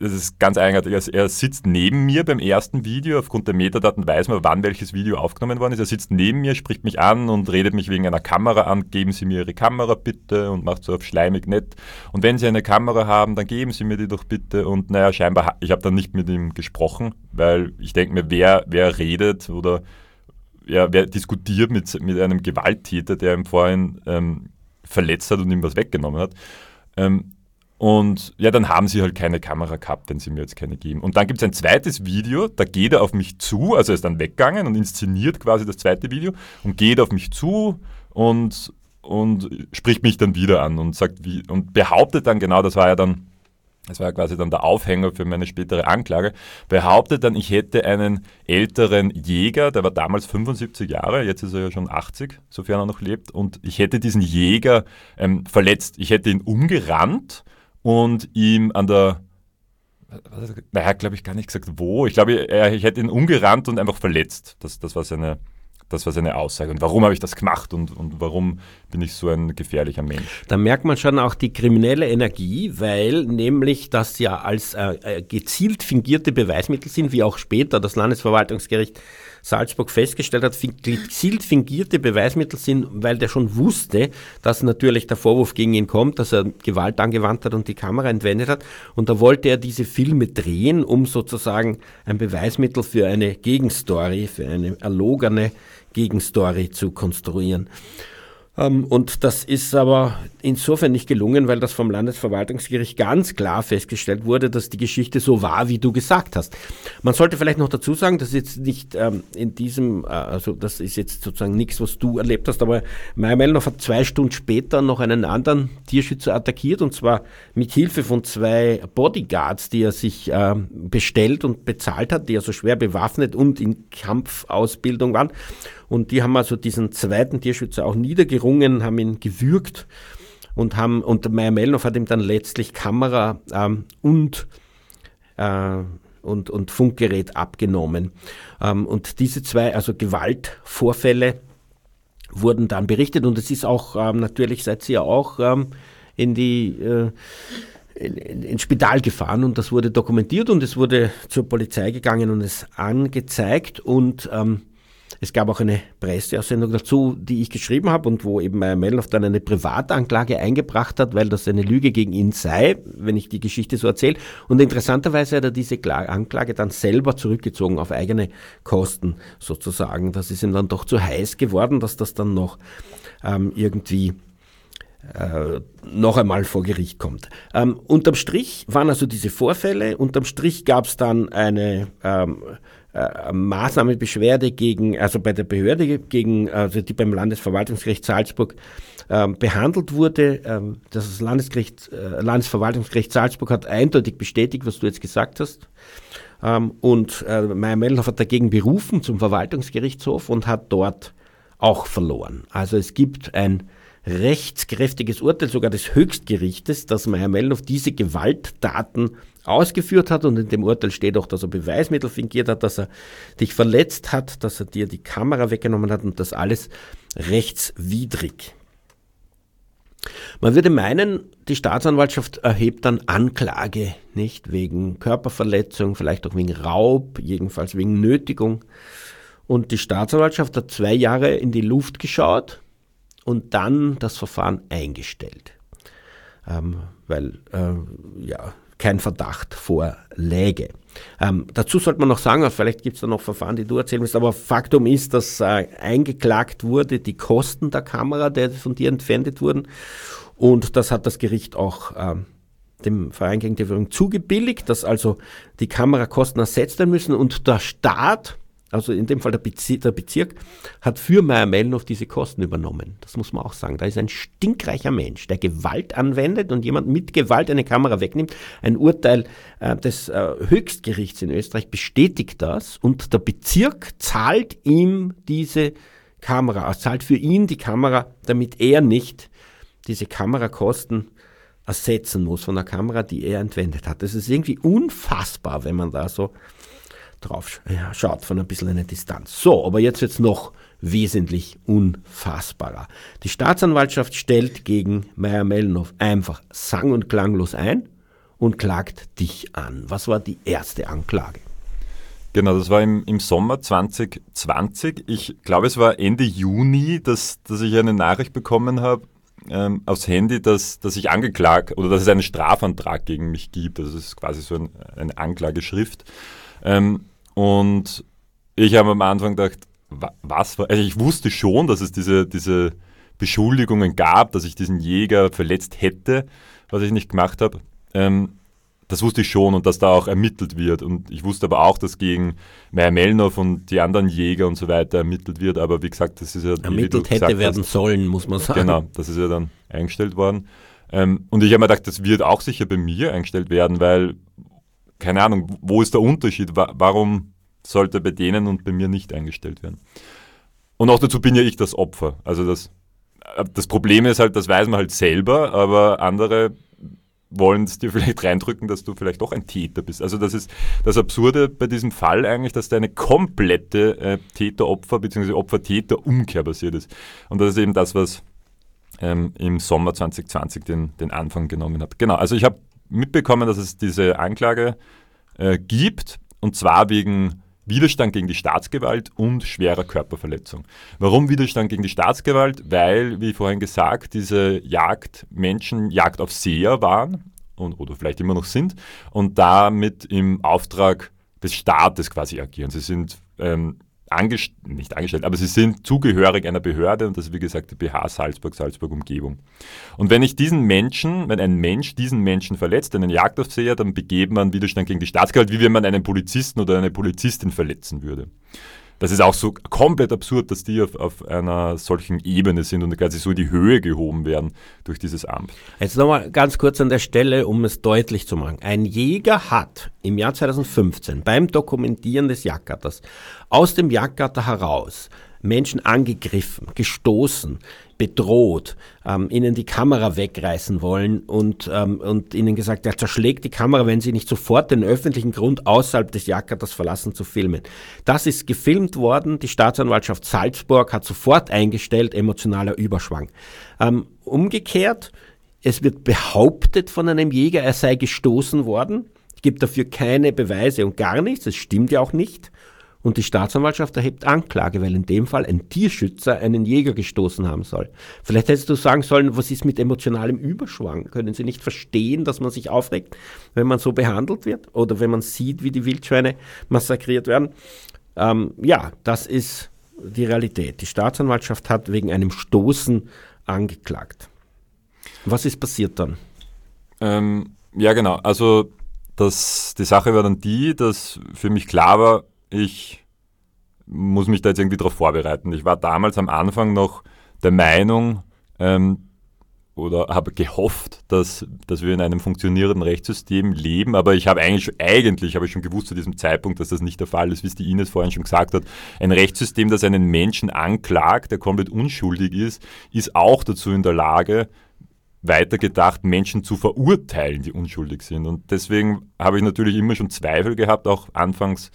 das ist ganz eigenartig. Er sitzt neben mir beim ersten Video. Aufgrund der Metadaten weiß man, wann welches Video aufgenommen worden ist. Er sitzt neben mir, spricht mich an und redet mich wegen einer Kamera an. Geben Sie mir Ihre Kamera bitte und macht so auf schleimig nett. Und wenn Sie eine Kamera haben, dann geben Sie mir die doch bitte. Und naja, scheinbar, ich habe dann nicht mit ihm gesprochen, weil ich denke mir, wer, wer redet oder ja, wer diskutiert mit, mit einem Gewalttäter, der ihm vorhin ähm, verletzt hat und ihm was weggenommen hat. Ähm, und ja, dann haben sie halt keine Kamera gehabt, wenn sie mir jetzt keine geben. Und dann gibt es ein zweites Video, da geht er auf mich zu, also er ist dann weggegangen und inszeniert quasi das zweite Video und geht auf mich zu und, und spricht mich dann wieder an und sagt, wie, und behauptet dann genau, das war ja dann, das war quasi dann der Aufhänger für meine spätere Anklage, behauptet dann, ich hätte einen älteren Jäger, der war damals 75 Jahre, jetzt ist er ja schon 80, sofern er noch lebt, und ich hätte diesen Jäger ähm, verletzt. Ich hätte ihn umgerannt und ihm an der er hat, glaube ich, gar nicht gesagt, wo. Ich glaube, ich hätte ihn umgerannt und einfach verletzt. Das, das, war seine, das war seine Aussage. Und warum habe ich das gemacht und, und warum bin ich so ein gefährlicher Mensch? Da merkt man schon auch die kriminelle Energie, weil nämlich das ja als äh, äh gezielt fingierte Beweismittel sind, wie auch später das Landesverwaltungsgericht Salzburg festgestellt hat, gezielt fingierte Beweismittel sind, weil der schon wusste, dass natürlich der Vorwurf gegen ihn kommt, dass er Gewalt angewandt hat und die Kamera entwendet hat. Und da wollte er diese Filme drehen, um sozusagen ein Beweismittel für eine Gegenstory, für eine erlogene Gegenstory zu konstruieren. Ähm, und das ist aber insofern nicht gelungen, weil das vom Landesverwaltungsgericht ganz klar festgestellt wurde, dass die Geschichte so war, wie du gesagt hast. Man sollte vielleicht noch dazu sagen, dass jetzt nicht ähm, in diesem, äh, also das ist jetzt sozusagen nichts, was du erlebt hast, aber Meyer Mellnow hat zwei Stunden später noch einen anderen Tierschützer attackiert und zwar mit Hilfe von zwei Bodyguards, die er sich äh, bestellt und bezahlt hat, die also schwer bewaffnet und in Kampfausbildung waren. Und die haben also diesen zweiten Tierschützer auch niedergerungen, haben ihn gewürgt und haben, und Meyer Mellnow hat ihm dann letztlich Kamera ähm, und, äh, und, und Funkgerät abgenommen. Ähm, und diese zwei, also Gewaltvorfälle, wurden dann berichtet. Und es ist auch ähm, natürlich seid ihr auch ähm, in die äh, in, in, ins Spital gefahren. Und das wurde dokumentiert und es wurde zur Polizei gegangen und es angezeigt. Und ähm, es gab auch eine Presseaussendung dazu, die ich geschrieben habe und wo eben Meyer Mellnow dann eine Privatanklage eingebracht hat, weil das eine Lüge gegen ihn sei, wenn ich die Geschichte so erzähle. Und interessanterweise hat er diese Anklage dann selber zurückgezogen auf eigene Kosten sozusagen. Das ist ihm dann doch zu heiß geworden, dass das dann noch ähm, irgendwie äh, noch einmal vor Gericht kommt. Ähm, unterm Strich waren also diese Vorfälle, unterm Strich gab es dann eine ähm, äh, Maßnahmenbeschwerde gegen, also bei der Behörde gegen, also die beim Landesverwaltungsgericht Salzburg ähm, behandelt wurde. Ähm, das Landesgericht, äh, Landesverwaltungsgericht Salzburg hat eindeutig bestätigt, was du jetzt gesagt hast. Ähm, und äh, Meyer Mellhoff hat dagegen berufen zum Verwaltungsgerichtshof und hat dort auch verloren. Also es gibt ein rechtskräftiges Urteil sogar des Höchstgerichtes, dass Meyer Mellhoff diese Gewalttaten ausgeführt hat und in dem Urteil steht auch, dass er Beweismittel fingiert hat, dass er dich verletzt hat, dass er dir die Kamera weggenommen hat und das alles rechtswidrig. Man würde meinen, die Staatsanwaltschaft erhebt dann Anklage, nicht wegen Körperverletzung, vielleicht auch wegen Raub, jedenfalls wegen Nötigung. Und die Staatsanwaltschaft hat zwei Jahre in die Luft geschaut und dann das Verfahren eingestellt. Ähm, weil äh, ja, kein Verdacht vorläge. Ähm, dazu sollte man noch sagen, vielleicht gibt es da noch Verfahren, die du erzählen willst, aber Faktum ist, dass äh, eingeklagt wurde die Kosten der Kamera, die von dir entwendet wurden. Und das hat das Gericht auch ähm, dem Verein gegen die Verfügung zugebilligt, dass also die Kamerakosten ersetzt werden müssen und der Staat also in dem Fall der, Bezirk, der Bezirk, hat für Meyer-Mellnow diese Kosten übernommen. Das muss man auch sagen. Da ist ein stinkreicher Mensch, der Gewalt anwendet und jemand mit Gewalt eine Kamera wegnimmt. Ein Urteil äh, des äh, Höchstgerichts in Österreich bestätigt das und der Bezirk zahlt ihm diese Kamera aus, zahlt für ihn die Kamera, damit er nicht diese Kamerakosten ersetzen muss von der Kamera, die er entwendet hat. Das ist irgendwie unfassbar, wenn man da so drauf schaut von ein bisschen einer Distanz. So, aber jetzt es noch wesentlich unfassbarer. Die Staatsanwaltschaft stellt gegen Meyer Mellnow einfach sang- und klanglos ein und klagt dich an. Was war die erste Anklage? Genau, das war im, im Sommer 2020. Ich glaube, es war Ende Juni, dass, dass ich eine Nachricht bekommen habe ähm, aufs Handy, dass, dass ich angeklagt oder dass es einen Strafantrag gegen mich gibt. Also es ist quasi so ein, eine Anklageschrift. Ähm, und ich habe am Anfang gedacht, was war, also ich wusste schon, dass es diese, diese Beschuldigungen gab, dass ich diesen Jäger verletzt hätte, was ich nicht gemacht habe. Ähm, das wusste ich schon und dass da auch ermittelt wird. Und ich wusste aber auch, dass gegen Meyer Mellnow und die anderen Jäger und so weiter ermittelt wird. Aber wie gesagt, das ist ja. Ermittelt hätte werden hast, sollen, muss man sagen. Genau, das ist ja dann eingestellt worden. Ähm, und ich habe mir gedacht, das wird auch sicher bei mir eingestellt werden, weil keine Ahnung, wo ist der Unterschied? Warum sollte bei denen und bei mir nicht eingestellt werden? Und auch dazu bin ja ich das Opfer. Also das, das Problem ist halt, das weiß man halt selber, aber andere wollen es dir <laughs> vielleicht reindrücken, dass du vielleicht doch ein Täter bist. Also das ist das Absurde bei diesem Fall eigentlich, dass da eine komplette äh, Täter-Opfer bzw. Opfer-Täter-Umkehr passiert ist. Und das ist eben das, was ähm, im Sommer 2020 den, den Anfang genommen hat. Genau, also ich habe mitbekommen, dass es diese Anklage äh, gibt, und zwar wegen Widerstand gegen die Staatsgewalt und schwerer Körperverletzung. Warum Widerstand gegen die Staatsgewalt? Weil, wie vorhin gesagt, diese Jagdmenschen Jagd auf Seher waren und, oder vielleicht immer noch sind und damit im Auftrag des Staates quasi agieren. Sie sind ähm, angest nicht angestellt, aber sie sind zugehörig einer Behörde und das ist wie gesagt die BH Salzburg, Salzburg Umgebung. Und wenn ich diesen Menschen, wenn ein Mensch diesen Menschen verletzt, einen Jagdaufseher, dann begeht man Widerstand gegen die Staatsgewalt, wie wenn man einen Polizisten oder eine Polizistin verletzen würde das ist auch so komplett absurd, dass die auf, auf einer solchen Ebene sind und quasi so in die Höhe gehoben werden durch dieses Amt. Jetzt nochmal ganz kurz an der Stelle, um es deutlich zu machen. Ein Jäger hat im Jahr 2015 beim Dokumentieren des Jagdgatters aus dem Jagdgatter heraus Menschen angegriffen, gestoßen, bedroht, ähm, ihnen die Kamera wegreißen wollen und, ähm, und ihnen gesagt, er zerschlägt die Kamera, wenn sie nicht sofort den öffentlichen Grund außerhalb des Jagdgatters verlassen zu filmen. Das ist gefilmt worden, die Staatsanwaltschaft Salzburg hat sofort eingestellt, emotionaler Überschwang. Ähm, umgekehrt, es wird behauptet von einem Jäger, er sei gestoßen worden. Gibt dafür keine Beweise und gar nichts, es stimmt ja auch nicht. Und die Staatsanwaltschaft erhebt Anklage, weil in dem Fall ein Tierschützer einen Jäger gestoßen haben soll. Vielleicht hättest du sagen sollen, was ist mit emotionalem Überschwang? Können Sie nicht verstehen, dass man sich aufregt, wenn man so behandelt wird oder wenn man sieht, wie die Wildschweine massakriert werden? Ähm, ja, das ist die Realität. Die Staatsanwaltschaft hat wegen einem Stoßen angeklagt. Was ist passiert dann? Ähm, ja, genau. Also das, die Sache war dann die, dass für mich klar war, ich muss mich da jetzt irgendwie darauf vorbereiten. Ich war damals am Anfang noch der Meinung, ähm, oder habe gehofft, dass, dass wir in einem funktionierenden Rechtssystem leben, aber ich habe eigentlich, eigentlich habe ich schon gewusst zu diesem Zeitpunkt, dass das nicht der Fall ist, wie es die Ines vorhin schon gesagt hat. Ein Rechtssystem, das einen Menschen anklagt, der komplett unschuldig ist, ist auch dazu in der Lage, weitergedacht, Menschen zu verurteilen, die unschuldig sind. Und deswegen habe ich natürlich immer schon Zweifel gehabt, auch anfangs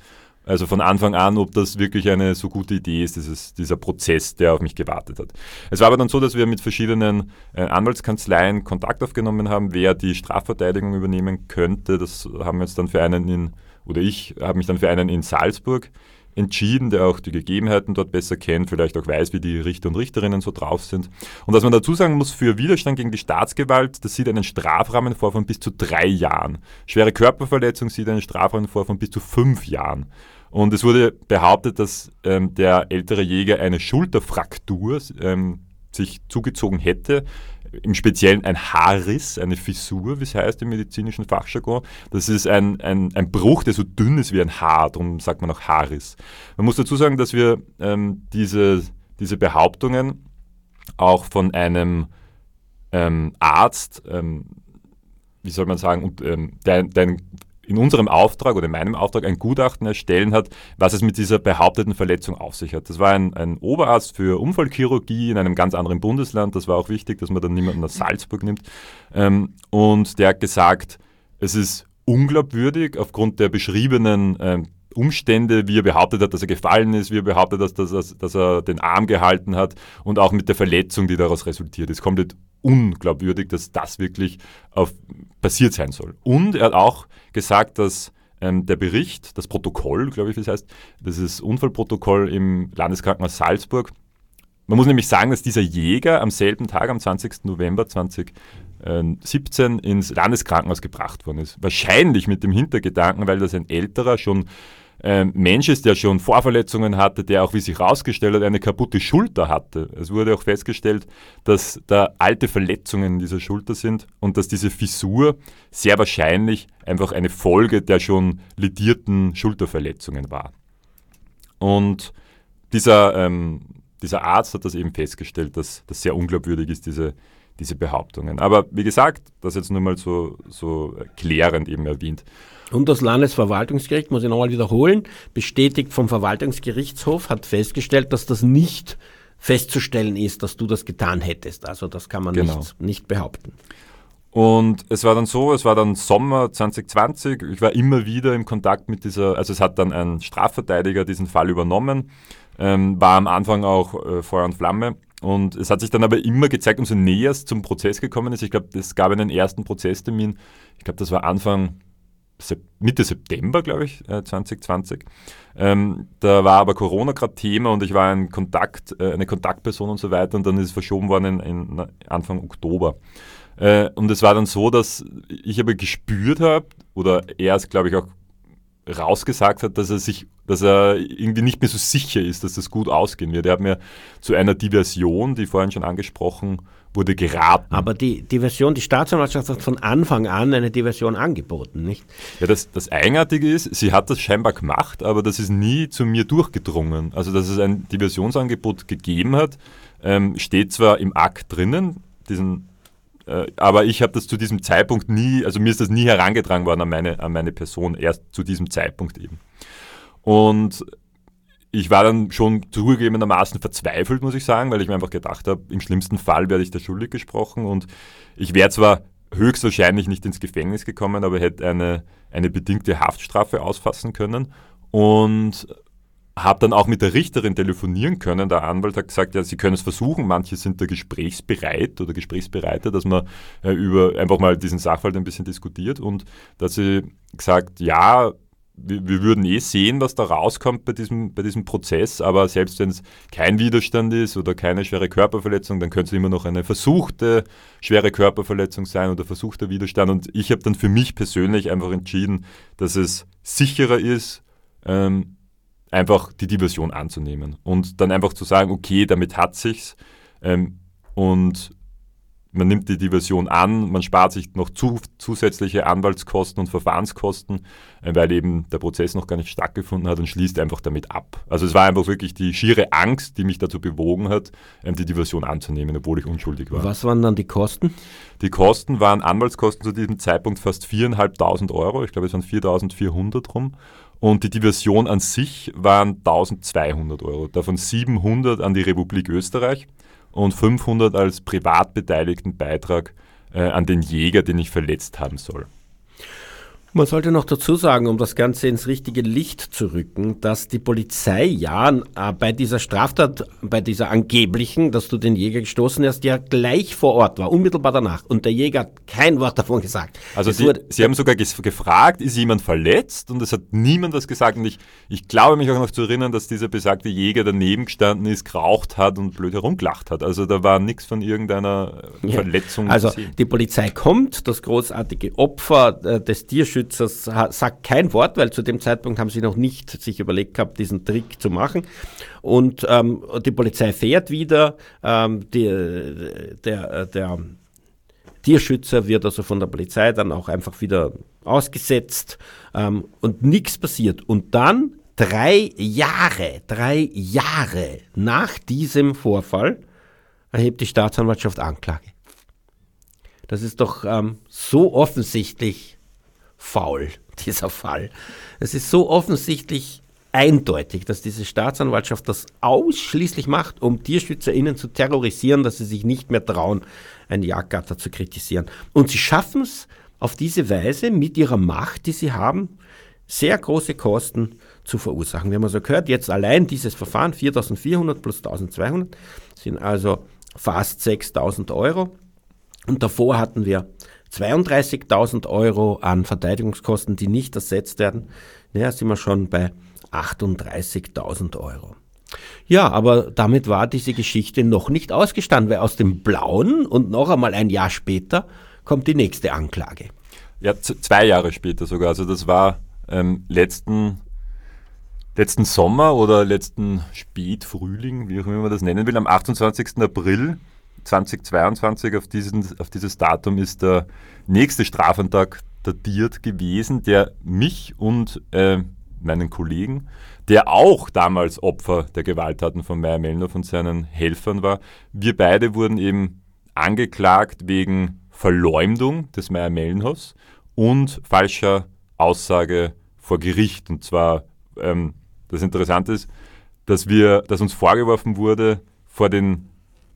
also von Anfang an, ob das wirklich eine so gute Idee ist, dieses, dieser Prozess, der auf mich gewartet hat. Es war aber dann so, dass wir mit verschiedenen äh, Anwaltskanzleien Kontakt aufgenommen haben, wer die Strafverteidigung übernehmen könnte. Das haben wir uns dann für einen in, oder ich habe mich dann für einen in Salzburg entschieden, der auch die Gegebenheiten dort besser kennt, vielleicht auch weiß, wie die Richter und Richterinnen so drauf sind. Und was man dazu sagen muss, für Widerstand gegen die Staatsgewalt, das sieht einen Strafrahmen vor von bis zu drei Jahren. Schwere Körperverletzung sieht einen Strafrahmen vor von bis zu fünf Jahren. Und es wurde behauptet, dass ähm, der ältere Jäger eine Schulterfraktur ähm, sich zugezogen hätte. Im Speziellen ein Haarriss, eine Fissur, wie es heißt im medizinischen Fachjargon. Das ist ein, ein, ein Bruch, der so dünn ist wie ein Haar, darum sagt man auch Haarriss. Man muss dazu sagen, dass wir ähm, diese, diese Behauptungen auch von einem ähm, Arzt, ähm, wie soll man sagen, und, der, der ein in unserem Auftrag oder in meinem Auftrag ein Gutachten erstellen hat, was es mit dieser behaupteten Verletzung auf sich hat. Das war ein, ein Oberarzt für Unfallchirurgie in einem ganz anderen Bundesland. Das war auch wichtig, dass man dann niemanden aus Salzburg nimmt. Ähm, und der hat gesagt, es ist unglaubwürdig aufgrund der beschriebenen ähm, Umstände, wie er behauptet hat, dass er gefallen ist, wie er behauptet hat, dass, dass, dass er den Arm gehalten hat und auch mit der Verletzung, die daraus resultiert ist, komplett unglaubwürdig, dass das wirklich auf, passiert sein soll. Und er hat auch gesagt, dass ähm, der Bericht, das Protokoll, glaube ich, wie es heißt, das ist Unfallprotokoll im Landeskrankenhaus Salzburg. Man muss nämlich sagen, dass dieser Jäger am selben Tag, am 20. November 2017, ins Landeskrankenhaus gebracht worden ist. Wahrscheinlich mit dem Hintergedanken, weil das ein älterer, schon ähm, Mensch ist, der schon Vorverletzungen hatte, der auch, wie sich herausgestellt hat, eine kaputte Schulter hatte. Es wurde auch festgestellt, dass da alte Verletzungen in dieser Schulter sind und dass diese Fissur sehr wahrscheinlich einfach eine Folge der schon lidierten Schulterverletzungen war. Und dieser, ähm, dieser Arzt hat das eben festgestellt, dass das sehr unglaubwürdig ist, diese, diese Behauptungen. Aber wie gesagt, das jetzt nur mal so, so klärend eben erwähnt. Und das Landesverwaltungsgericht, muss ich nochmal wiederholen, bestätigt vom Verwaltungsgerichtshof, hat festgestellt, dass das nicht festzustellen ist, dass du das getan hättest. Also das kann man genau. nicht, nicht behaupten. Und es war dann so, es war dann Sommer 2020, ich war immer wieder im Kontakt mit dieser, also es hat dann ein Strafverteidiger diesen Fall übernommen, ähm, war am Anfang auch äh, Feuer und Flamme und es hat sich dann aber immer gezeigt, umso näher es zum Prozess gekommen ist, ich glaube, es gab einen ersten Prozesstermin, ich glaube, das war Anfang Mitte September, glaube ich, 2020. Äh, ähm, da war aber Corona gerade Thema und ich war ein Kontakt, äh, eine Kontaktperson und so weiter und dann ist es verschoben worden in, in Anfang Oktober. Äh, und es war dann so, dass ich aber gespürt habe, oder er es, glaube ich, auch rausgesagt hat, dass er sich, dass er irgendwie nicht mehr so sicher ist, dass das gut ausgehen wird. Er hat mir zu einer Diversion, die vorhin schon angesprochen wurde, geraten. Aber die Diversion, die Staatsanwaltschaft hat von Anfang an eine Diversion angeboten, nicht? Ja, das, das Eigenartige ist, sie hat das scheinbar gemacht, aber das ist nie zu mir durchgedrungen. Also, dass es ein Diversionsangebot gegeben hat, ähm, steht zwar im Akt drinnen, diesen aber ich habe das zu diesem Zeitpunkt nie, also mir ist das nie herangetragen worden an meine, an meine Person, erst zu diesem Zeitpunkt eben. Und ich war dann schon zugegebenermaßen verzweifelt, muss ich sagen, weil ich mir einfach gedacht habe, im schlimmsten Fall werde ich da schuldig gesprochen und ich wäre zwar höchstwahrscheinlich nicht ins Gefängnis gekommen, aber hätte eine, eine bedingte Haftstrafe ausfassen können. Und habe dann auch mit der Richterin telefonieren können. Der Anwalt hat gesagt, ja, Sie können es versuchen. Manche sind da gesprächsbereit oder gesprächsbereiter, dass man äh, über einfach mal diesen Sachverhalt ein bisschen diskutiert und dass sie gesagt, ja, wir, wir, würden eh sehen, was da rauskommt bei diesem, bei diesem Prozess, aber selbst wenn es kein Widerstand ist oder keine schwere Körperverletzung, dann könnte es immer noch eine versuchte schwere Körperverletzung sein oder versuchter Widerstand. Und ich habe dann für mich persönlich einfach entschieden, dass es sicherer ist, ähm, einfach die Diversion anzunehmen und dann einfach zu sagen, okay, damit hat sich's ähm, und man nimmt die Diversion an, man spart sich noch zu, zusätzliche Anwaltskosten und Verfahrenskosten, äh, weil eben der Prozess noch gar nicht stattgefunden hat und schließt einfach damit ab. Also es war einfach wirklich die schiere Angst, die mich dazu bewogen hat, ähm, die Diversion anzunehmen, obwohl ich unschuldig war. Was waren dann die Kosten? Die Kosten waren Anwaltskosten zu diesem Zeitpunkt fast 4.500 Euro. Ich glaube, es waren 4.400 rum. Und die Diversion an sich waren 1200 Euro, davon 700 an die Republik Österreich und 500 als privat beteiligten Beitrag äh, an den Jäger, den ich verletzt haben soll. Man sollte noch dazu sagen, um das Ganze ins richtige Licht zu rücken, dass die Polizei ja äh, bei dieser Straftat, bei dieser angeblichen, dass du den Jäger gestoßen hast, ja gleich vor Ort war, unmittelbar danach. Und der Jäger hat kein Wort davon gesagt. Also die, Sie haben sogar gefragt, ist jemand verletzt? Und es hat niemand was gesagt. Und ich, ich glaube mich auch noch zu erinnern, dass dieser besagte Jäger daneben gestanden ist, geraucht hat und blöd herumgelacht hat. Also da war nichts von irgendeiner ja. Verletzung. Also die Polizei kommt, das großartige Opfer äh, des Tierschutzes Torschützers sagt kein Wort, weil zu dem Zeitpunkt haben sie noch nicht sich überlegt gehabt, diesen Trick zu machen. Und ähm, die Polizei fährt wieder. Ähm, die, der, der Tierschützer wird also von der Polizei dann auch einfach wieder ausgesetzt ähm, und nichts passiert. Und dann drei Jahre, drei Jahre nach diesem Vorfall erhebt die Staatsanwaltschaft Anklage. Das ist doch ähm, so offensichtlich faul, <laughs> dieser Fall. Es ist so offensichtlich eindeutig, dass diese Staatsanwaltschaft das ausschließlich macht, um TierschützerInnen zu terrorisieren, dass sie sich nicht mehr trauen, ein Jagdgatter zu kritisieren. Und sie schaffen es auf diese Weise mit ihrer Macht, die sie haben, sehr große Kosten zu verursachen. Wir haben also gehört, jetzt allein dieses Verfahren, 4.400 plus 1.200, sind also fast 6.000 Euro. Und davor hatten wir 32.000 Euro an Verteidigungskosten, die nicht ersetzt werden. Naja, sind wir schon bei 38.000 Euro. Ja, aber damit war diese Geschichte noch nicht ausgestanden, weil aus dem Blauen und noch einmal ein Jahr später kommt die nächste Anklage. Ja, zwei Jahre später sogar. Also das war ähm, letzten, letzten Sommer oder letzten Spätfrühling, wie auch immer man das nennen will, am 28. April 2022, auf, diesen, auf dieses Datum ist der nächste Strafantrag datiert gewesen, der mich und äh, meinen Kollegen, der auch damals Opfer der Gewalttaten von Meyer Mellnow und seinen Helfern war, wir beide wurden eben angeklagt wegen Verleumdung des Meyer Mellenhofs und falscher Aussage vor Gericht. Und zwar, ähm, das Interessante ist, dass wir, dass uns vorgeworfen wurde, vor den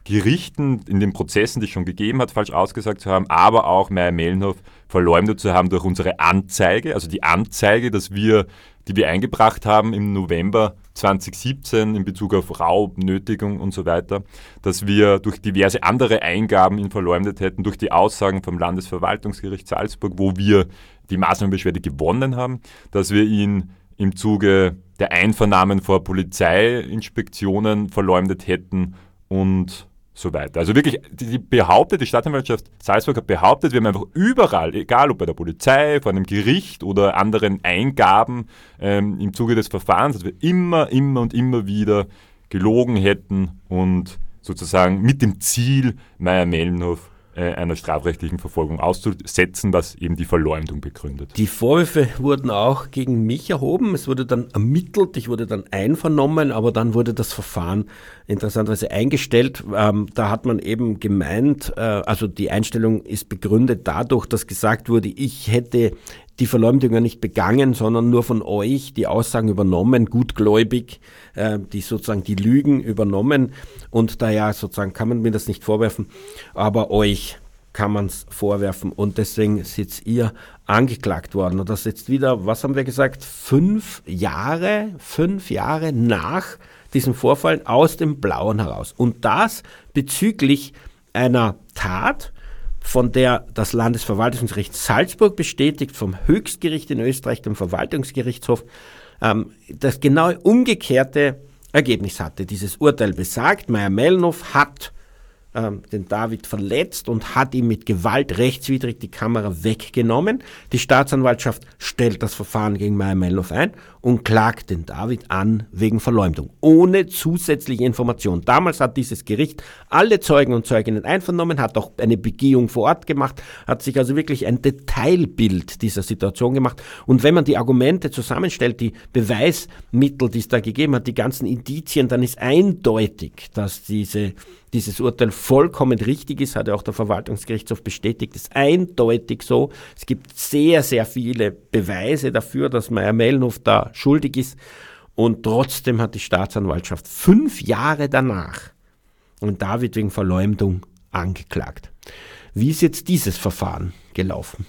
Gerichten in den Prozessen, die es schon gegeben hat, falsch ausgesagt zu haben, aber auch Meyer Mellenhof verleumdet zu haben durch unsere Anzeige, also die Anzeige, dass wir, die wir eingebracht haben im November 2017 in Bezug auf Raub, Nötigung und so weiter, dass wir durch diverse andere Eingaben ihn verleumdet hätten, durch die Aussagen vom Landesverwaltungsgericht Salzburg, wo wir die Maßnahmenbeschwerde gewonnen haben, dass wir ihn im Zuge der Einvernahmen vor Polizeiinspektionen verleumdet hätten und so weiter. Also wirklich, die behauptet, die Staatsanwaltschaft Salzburg hat behauptet, wir haben einfach überall, egal ob bei der Polizei, vor einem Gericht oder anderen Eingaben ähm, im Zuge des Verfahrens, dass wir immer, immer und immer wieder gelogen hätten und sozusagen mit dem Ziel, Meyer Mellenhof einer strafrechtlichen Verfolgung auszusetzen, was eben die Verleumdung begründet. Die Vorwürfe wurden auch gegen mich erhoben. Es wurde dann ermittelt, ich wurde dann einvernommen, aber dann wurde das Verfahren interessanterweise eingestellt. Ähm, da hat man eben gemeint, äh, also die Einstellung ist begründet dadurch, dass gesagt wurde, ich hätte die Verleumdung ja nicht begangen, sondern nur von euch die Aussagen übernommen, gutgläubig, äh, die sozusagen die Lügen übernommen. Und daher sozusagen kann man mir das nicht vorwerfen, aber euch kann man es vorwerfen. Und deswegen sitzt ihr angeklagt worden. Und das jetzt wieder, was haben wir gesagt, fünf Jahre, fünf Jahre nach diesem Vorfall aus dem Blauen heraus. Und das bezüglich einer Tat, von der das Landesverwaltungsgericht Salzburg bestätigt, vom Höchstgericht in Österreich, dem Verwaltungsgerichtshof, ähm, das genau umgekehrte Ergebnis hatte. Dieses Urteil besagt, Meyer Mellnow hat ähm, den David verletzt und hat ihm mit Gewalt rechtswidrig die Kamera weggenommen. Die Staatsanwaltschaft stellt das Verfahren gegen Meyer Mellnow ein und klagt den David an wegen Verleumdung, ohne zusätzliche Information. Damals hat dieses Gericht alle Zeugen und Zeuginnen einvernommen, hat auch eine Begehung vor Ort gemacht, hat sich also wirklich ein Detailbild dieser Situation gemacht. Und wenn man die Argumente zusammenstellt, die Beweismittel, die es da gegeben hat, die ganzen Indizien, dann ist eindeutig, dass diese dieses Urteil vollkommen richtig ist, hat ja auch der Verwaltungsgerichtshof bestätigt, ist eindeutig so. Es gibt sehr, sehr viele Beweise dafür, dass Meyer Mellenhof da schuldig ist. Und trotzdem hat die Staatsanwaltschaft fünf Jahre danach und David wegen Verleumdung angeklagt. Wie ist jetzt dieses Verfahren gelaufen?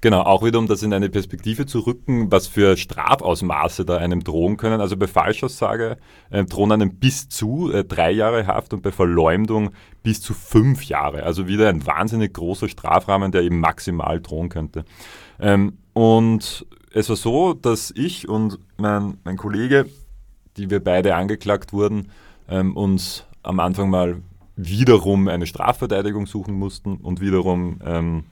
Genau, auch wieder, um das in eine Perspektive zu rücken, was für Strafausmaße da einem drohen können. Also bei Falschaussage äh, drohen einem bis zu äh, drei Jahre Haft und bei Verleumdung bis zu fünf Jahre. Also wieder ein wahnsinnig großer Strafrahmen, der eben maximal drohen könnte. Ähm, und es war so, dass ich und mein, mein Kollege, die wir beide angeklagt wurden, ähm, uns am Anfang mal wiederum eine Strafverteidigung suchen mussten und wiederum ähm,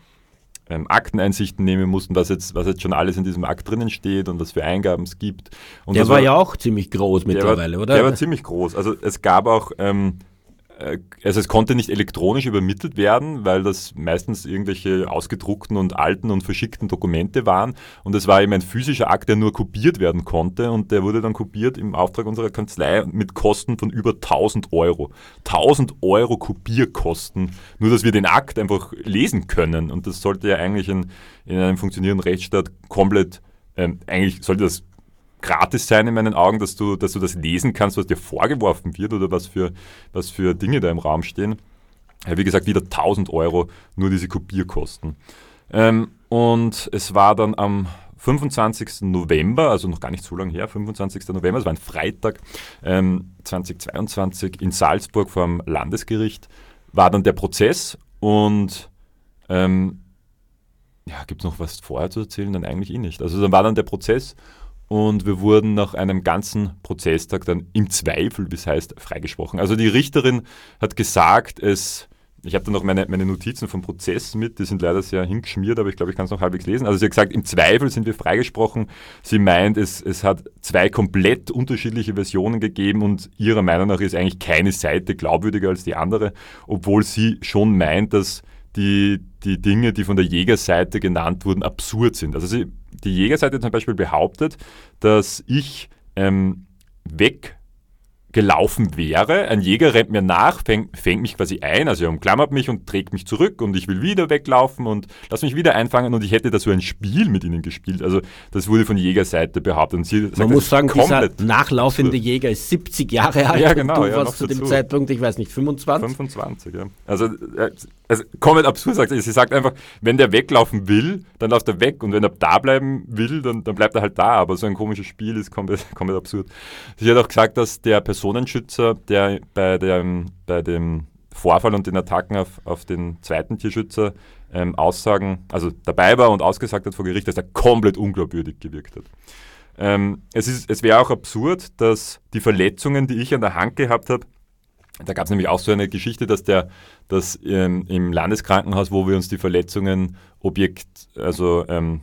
ähm, Akteneinsichten nehmen mussten, was jetzt, was jetzt schon alles in diesem Akt drinnen steht und was für Eingaben es gibt. Und der war, war, ja auch ziemlich groß mittlerweile, war, oder? Der war ziemlich groß. Also es gab auch ähm, äh, also es konnte nicht elektronisch übermittelt werden, weil das meistens irgendwelche ausgedruckten und alten und verschickten Dokumente waren. Und es war eben ein physischer Akt, der nur kopiert werden konnte. Und der wurde dann kopiert im Auftrag unserer Kanzlei mit Kosten von über 1000 Euro. 1000 Euro Kopierkosten, nur dass wir den Akt einfach lesen können. Und das sollte ja eigentlich in, in einem funktionierenden Rechtsstaat komplett, ähm, eigentlich sollte das gratis sein in meinen Augen, dass du, dass du das lesen kannst, was dir vorgeworfen wird oder was für, was für Dinge da im Raum stehen. Ja, wie gesagt, wieder 1000 Euro nur diese Kopierkosten. Ähm, und es war dann am 25. November, also noch gar nicht so lange her, 25. November, es war ein Freitag ähm, 2022 in Salzburg vor dem Landesgericht, war dann der Prozess und ähm, ja, gibt es noch was vorher zu erzählen? Dann eigentlich eh nicht. Also dann war dann der Prozess und wir wurden nach einem ganzen Prozesstag dann im Zweifel, es heißt, freigesprochen. Also die Richterin hat gesagt, es, ich habe dann noch meine, meine Notizen vom Prozess mit, die sind leider sehr hingeschmiert, aber ich glaube, ich kann es noch halbwegs lesen. Also sie hat gesagt, im Zweifel sind wir freigesprochen. Sie meint, es, es hat zwei komplett unterschiedliche Versionen gegeben und ihrer Meinung nach ist eigentlich keine Seite glaubwürdiger als die andere, obwohl sie schon meint, dass die, die Dinge, die von der Jägerseite genannt wurden, absurd sind. Also sie, die Jägerseite zum Beispiel behauptet, dass ich ähm, weg gelaufen wäre. Ein Jäger rennt mir nach, fängt, fängt, mich quasi ein, also er umklammert mich und trägt mich zurück und ich will wieder weglaufen und lass mich wieder einfangen und ich hätte da so ein Spiel mit ihnen gespielt. Also das wurde von Jägerseite behauptet. Und sie Man muss sagen, dieser nachlaufende Jäger ist 70 Jahre alt ja, genau, und du ja, warst zu dem Zeitpunkt, ich weiß nicht, 25? 25, ja. Also, also komplett absurd sagt sie. Sie sagt einfach, wenn der weglaufen will, dann läuft er weg und wenn er da bleiben will, dann, dann bleibt er halt da. Aber so ein komisches Spiel ist komplett, komplett absurd. Sie hat auch gesagt, dass der Person Personenschützer, der bei dem, bei dem Vorfall und den Attacken auf, auf den zweiten Tierschützer ähm, Aussagen, also dabei war und ausgesagt hat vor Gericht, dass er komplett unglaubwürdig gewirkt hat. Ähm, es es wäre auch absurd, dass die Verletzungen, die ich an der Hand gehabt habe, da gab es nämlich auch so eine Geschichte, dass der, dass ähm, im Landeskrankenhaus, wo wir uns die Verletzungen objekt, also ähm,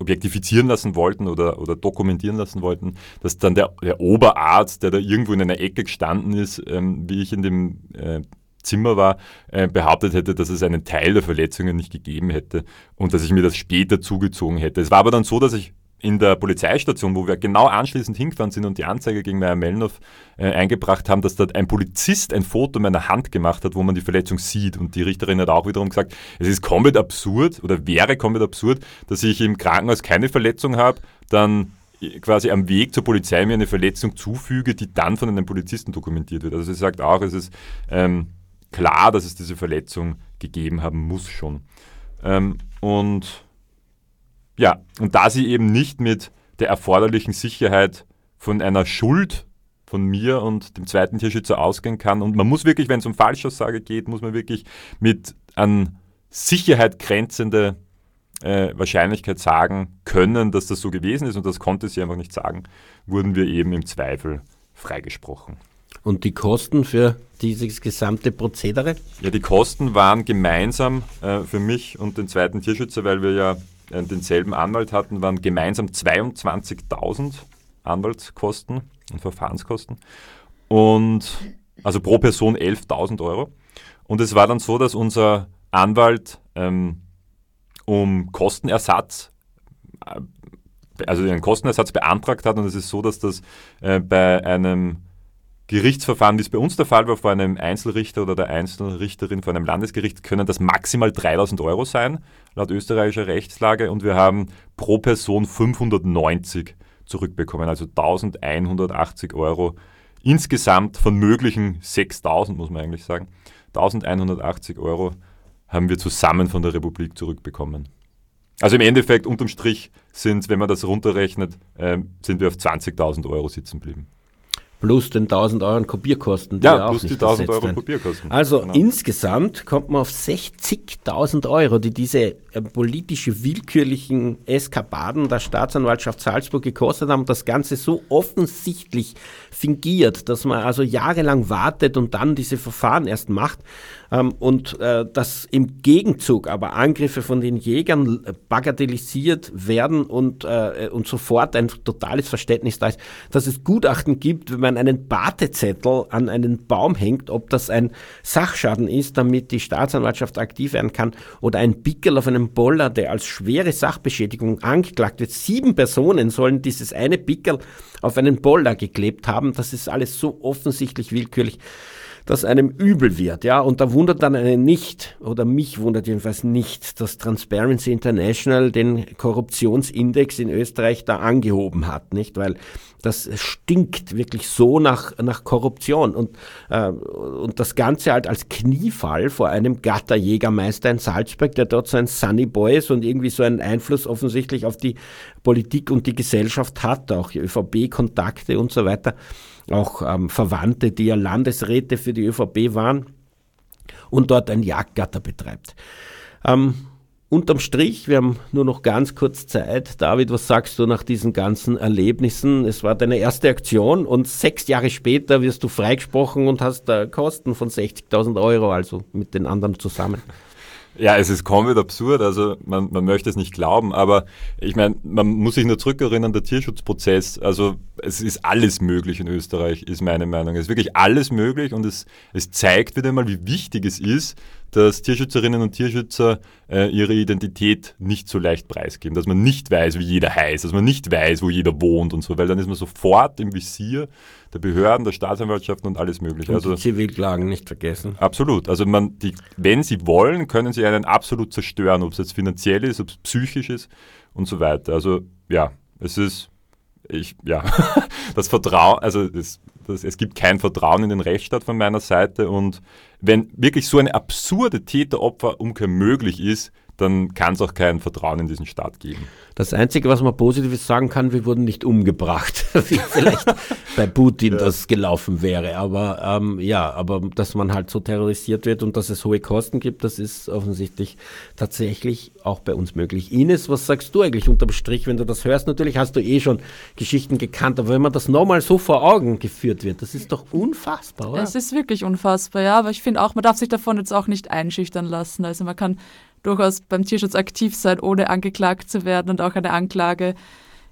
objektifizieren lassen wollten oder, oder dokumentieren lassen wollten, dass dann der, der Oberarzt, der da irgendwo in einer Ecke gestanden ist, ähm, wie ich in dem äh, Zimmer war, äh, behauptet hätte, dass es einen Teil der Verletzungen nicht gegeben hätte und dass ich mir das später zugezogen hätte. Es war aber dann so, dass ich in der Polizeistation, wo wir genau anschließend hingefahren sind und die Anzeige gegen Meyer Melnow äh, eingebracht haben, dass dort ein Polizist ein Foto meiner Hand gemacht hat, wo man die Verletzung sieht. Und die Richterin hat auch wiederum gesagt, es ist komplett absurd oder wäre komplett absurd, dass ich im Krankenhaus keine Verletzung habe, dann quasi am Weg zur Polizei mir eine Verletzung zufüge, die dann von einem Polizisten dokumentiert wird. Also sie sagt auch, es ist ähm, klar, dass es diese Verletzung gegeben haben muss schon. Ähm, und ja, und da sie eben nicht mit der erforderlichen Sicherheit von einer Schuld von mir und dem zweiten Tierschützer ausgehen kann. Und man muss wirklich, wenn es um Falschaussage geht, muss man wirklich mit an Sicherheit grenzende äh, Wahrscheinlichkeit sagen können, dass das so gewesen ist. Und das konnte sie einfach nicht sagen, wurden wir eben im Zweifel freigesprochen. Und die Kosten für dieses gesamte Prozedere? Ja, die Kosten waren gemeinsam äh, für mich und den zweiten Tierschützer, weil wir ja denselben Anwalt hatten, waren gemeinsam 22.000 Anwaltskosten und Verfahrenskosten. Und also pro Person 11.000 Euro. Und es war dann so, dass unser Anwalt ähm, um Kostenersatz, äh, also einen Kostenersatz beantragt hat. Und es ist so, dass das äh, bei einem Gerichtsverfahren, wie es bei uns der Fall war, vor einem Einzelrichter oder der Einzelrichterin vor einem Landesgericht, können das maximal 3000 Euro sein, laut österreichischer Rechtslage. Und wir haben pro Person 590 zurückbekommen, also 1180 Euro insgesamt von möglichen 6000, muss man eigentlich sagen. 1180 Euro haben wir zusammen von der Republik zurückbekommen. Also im Endeffekt, unterm Strich, sind, wenn man das runterrechnet, äh, sind wir auf 20.000 Euro sitzen geblieben. Plus den 1000 Euro Kopierkosten. Die ja, plus die 1000 Euro Kopierkosten. Also genau. insgesamt kommt man auf 60.000 Euro, die diese äh, politische willkürlichen Eskapaden der Staatsanwaltschaft Salzburg gekostet haben. Das Ganze so offensichtlich fingiert, dass man also jahrelang wartet und dann diese Verfahren erst macht. Ähm, und äh, dass im Gegenzug aber Angriffe von den Jägern bagatellisiert werden und, äh, und sofort ein totales Verständnis da ist, dass es Gutachten gibt, wenn man einen Batezettel an einen Baum hängt, ob das ein Sachschaden ist, damit die Staatsanwaltschaft aktiv werden kann, oder ein Pickel auf einem Boller, der als schwere Sachbeschädigung angeklagt wird. Sieben Personen sollen dieses eine Pickel auf einen Boller geklebt haben. Das ist alles so offensichtlich willkürlich dass einem übel wird, ja, und da wundert dann einen nicht, oder mich wundert jedenfalls nicht, dass Transparency International den Korruptionsindex in Österreich da angehoben hat, nicht, weil das stinkt wirklich so nach, nach Korruption. Und, äh, und das Ganze halt als Kniefall vor einem Gatterjägermeister in Salzburg, der dort so ein Sunny Boy ist und irgendwie so einen Einfluss offensichtlich auf die Politik und die Gesellschaft hat, auch ÖVP-Kontakte und so weiter auch ähm, Verwandte, die ja Landesräte für die ÖVP waren und dort ein Jagdgatter betreibt. Ähm, unterm Strich, wir haben nur noch ganz kurz Zeit. David, was sagst du nach diesen ganzen Erlebnissen? Es war deine erste Aktion und sechs Jahre später wirst du freigesprochen und hast äh, Kosten von 60.000 Euro, also mit den anderen zusammen. Ja, es ist komplett absurd, also man, man möchte es nicht glauben, aber ich meine, man muss sich nur zurückerinnern, der Tierschutzprozess, also es ist alles möglich in Österreich, ist meine Meinung. Es ist wirklich alles möglich und es, es zeigt wieder mal, wie wichtig es ist, dass Tierschützerinnen und Tierschützer äh, ihre Identität nicht so leicht preisgeben, dass man nicht weiß, wie jeder heißt, dass man nicht weiß, wo jeder wohnt und so, weil dann ist man sofort im Visier der Behörden, der Staatsanwaltschaften und alles Mögliche. Und also Zivilklagen nicht vergessen. Absolut. Also man, die, wenn sie wollen, können sie einen absolut zerstören, ob es jetzt finanziell ist, ob es psychisch ist und so weiter. Also ja, es ist ich, ja, <laughs> das Vertrauen, also es, das, es gibt kein Vertrauen in den Rechtsstaat von meiner Seite. Und wenn wirklich so eine absurde Täter-Opfer-Umkehr möglich ist, dann kann es auch kein Vertrauen in diesen Staat geben. Das Einzige, was man Positives sagen kann, wir wurden nicht umgebracht, <laughs> wie vielleicht bei Putin ja. das gelaufen wäre. Aber ähm, ja, aber dass man halt so terrorisiert wird und dass es hohe Kosten gibt, das ist offensichtlich tatsächlich auch bei uns möglich. Ines, was sagst du eigentlich unterm Strich, wenn du das hörst? Natürlich hast du eh schon Geschichten gekannt, aber wenn man das nochmal so vor Augen geführt wird, das ist doch unfassbar, oder? Es ist wirklich unfassbar, ja, aber ich finde auch, man darf sich davon jetzt auch nicht einschüchtern lassen. Also man kann durchaus beim Tierschutz aktiv sein, ohne angeklagt zu werden. Und auch eine Anklage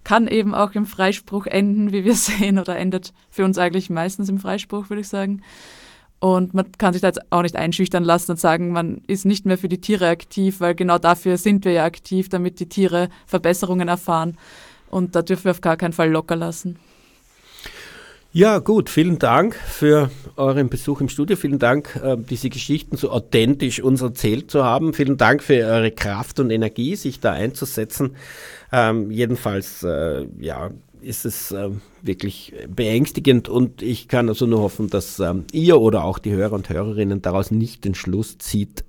kann eben auch im Freispruch enden, wie wir <laughs> sehen, oder endet für uns eigentlich meistens im Freispruch, würde ich sagen. Und man kann sich da jetzt auch nicht einschüchtern lassen und sagen, man ist nicht mehr für die Tiere aktiv, weil genau dafür sind wir ja aktiv, damit die Tiere Verbesserungen erfahren. Und da dürfen wir auf gar keinen Fall locker lassen. Ja, gut, vielen Dank für euren Besuch im Studio. Vielen Dank, äh, diese Geschichten so authentisch uns erzählt zu haben. Vielen Dank für eure Kraft und Energie, sich da einzusetzen. Ähm, jedenfalls, äh, ja, ist es äh, wirklich beängstigend und ich kann also nur hoffen, dass ähm, ihr oder auch die Hörer und Hörerinnen daraus nicht den Schluss zieht,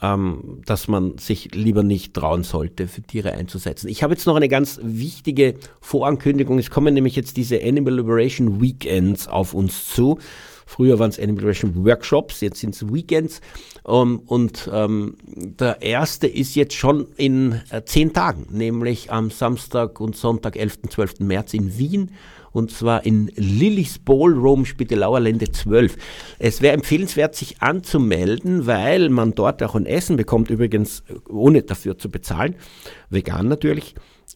ähm, dass man sich lieber nicht trauen sollte, für Tiere einzusetzen. Ich habe jetzt noch eine ganz wichtige Vorankündigung. Es kommen nämlich jetzt diese Animal Liberation Weekends auf uns zu. Früher waren es Animal Liberation Workshops, jetzt sind es Weekends. Um, ähm, und ähm, der erste ist jetzt schon in äh, zehn Tagen, nämlich am Samstag und Sonntag, 11. und 12. März in Wien und zwar in Lillys Ballroom Spittelauer Lände 12. Es wäre empfehlenswert, sich anzumelden, weil man dort auch ein Essen bekommt, übrigens ohne dafür zu bezahlen, vegan natürlich.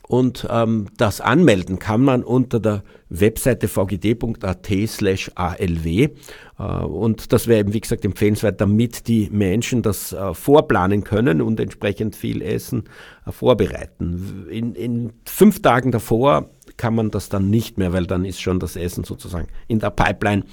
Und ähm, das anmelden kann man unter der Webseite vgd.at slash alw. Äh, und das wäre eben, wie gesagt, empfehlenswert, damit die Menschen das äh, vorplanen können und entsprechend viel Essen äh, vorbereiten. In, in fünf Tagen davor kann man das dann nicht mehr, weil dann ist schon das Essen sozusagen in der Pipeline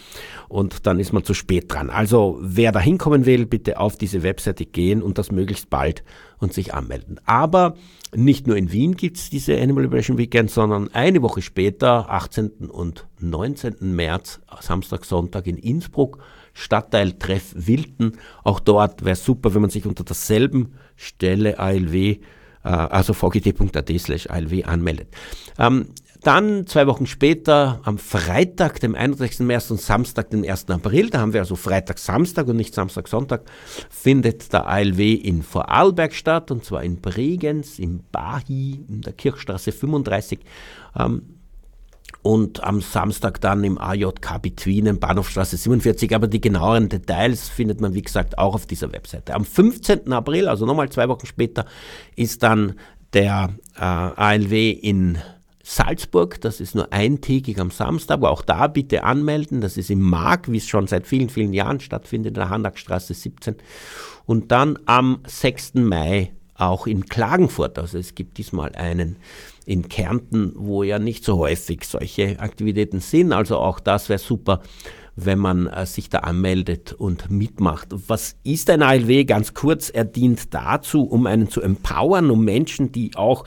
und dann ist man zu spät dran. Also wer da hinkommen will, bitte auf diese Webseite gehen und das möglichst bald und sich anmelden. Aber nicht nur in Wien gibt es diese Animal Liberation Weekend, sondern eine Woche später, 18. und 19. März, Samstag, Sonntag in Innsbruck, Stadtteil Treff Wilden. Auch dort wäre super, wenn man sich unter derselben Stelle ALW, äh, also vgt.at slash ALW anmeldet. Ähm, dann zwei Wochen später, am Freitag, dem 31. März und Samstag, den 1. April, da haben wir also Freitag, Samstag und nicht Samstag, Sonntag, findet der ALW in Vorarlberg statt, und zwar in Bregenz, in Bahi, in der Kirchstraße 35. Ähm, und am Samstag dann im AJK Between, Bahnhofstraße 47. Aber die genaueren Details findet man, wie gesagt, auch auf dieser Webseite. Am 15. April, also nochmal zwei Wochen später, ist dann der äh, ALW in Salzburg, das ist nur eintägig am Samstag, aber auch da bitte anmelden. Das ist im Mark, wie es schon seit vielen, vielen Jahren stattfindet, in der Handagstraße 17. Und dann am 6. Mai auch in Klagenfurt. Also es gibt diesmal einen in Kärnten, wo ja nicht so häufig solche Aktivitäten sind. Also auch das wäre super wenn man äh, sich da anmeldet und mitmacht. Was ist ein ALW? Ganz kurz, er dient dazu, um einen zu empowern, um Menschen, die auch,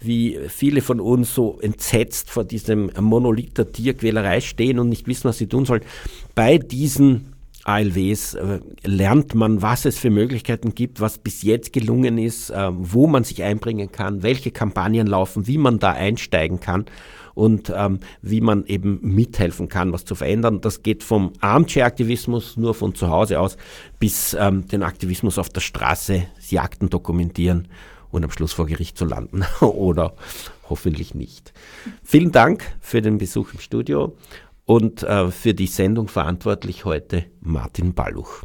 wie viele von uns, so entsetzt vor diesem Monolith der Tierquälerei stehen und nicht wissen, was sie tun sollen, bei diesen ALWs äh, lernt man, was es für Möglichkeiten gibt, was bis jetzt gelungen ist, äh, wo man sich einbringen kann, welche Kampagnen laufen, wie man da einsteigen kann und ähm, wie man eben mithelfen kann, was zu verändern. Das geht vom Armchair-Aktivismus nur von zu Hause aus bis ähm, den Aktivismus auf der Straße, Jagden dokumentieren und am Schluss vor Gericht zu landen <laughs> oder hoffentlich nicht. Vielen Dank für den Besuch im Studio und äh, für die Sendung verantwortlich heute Martin Balluch.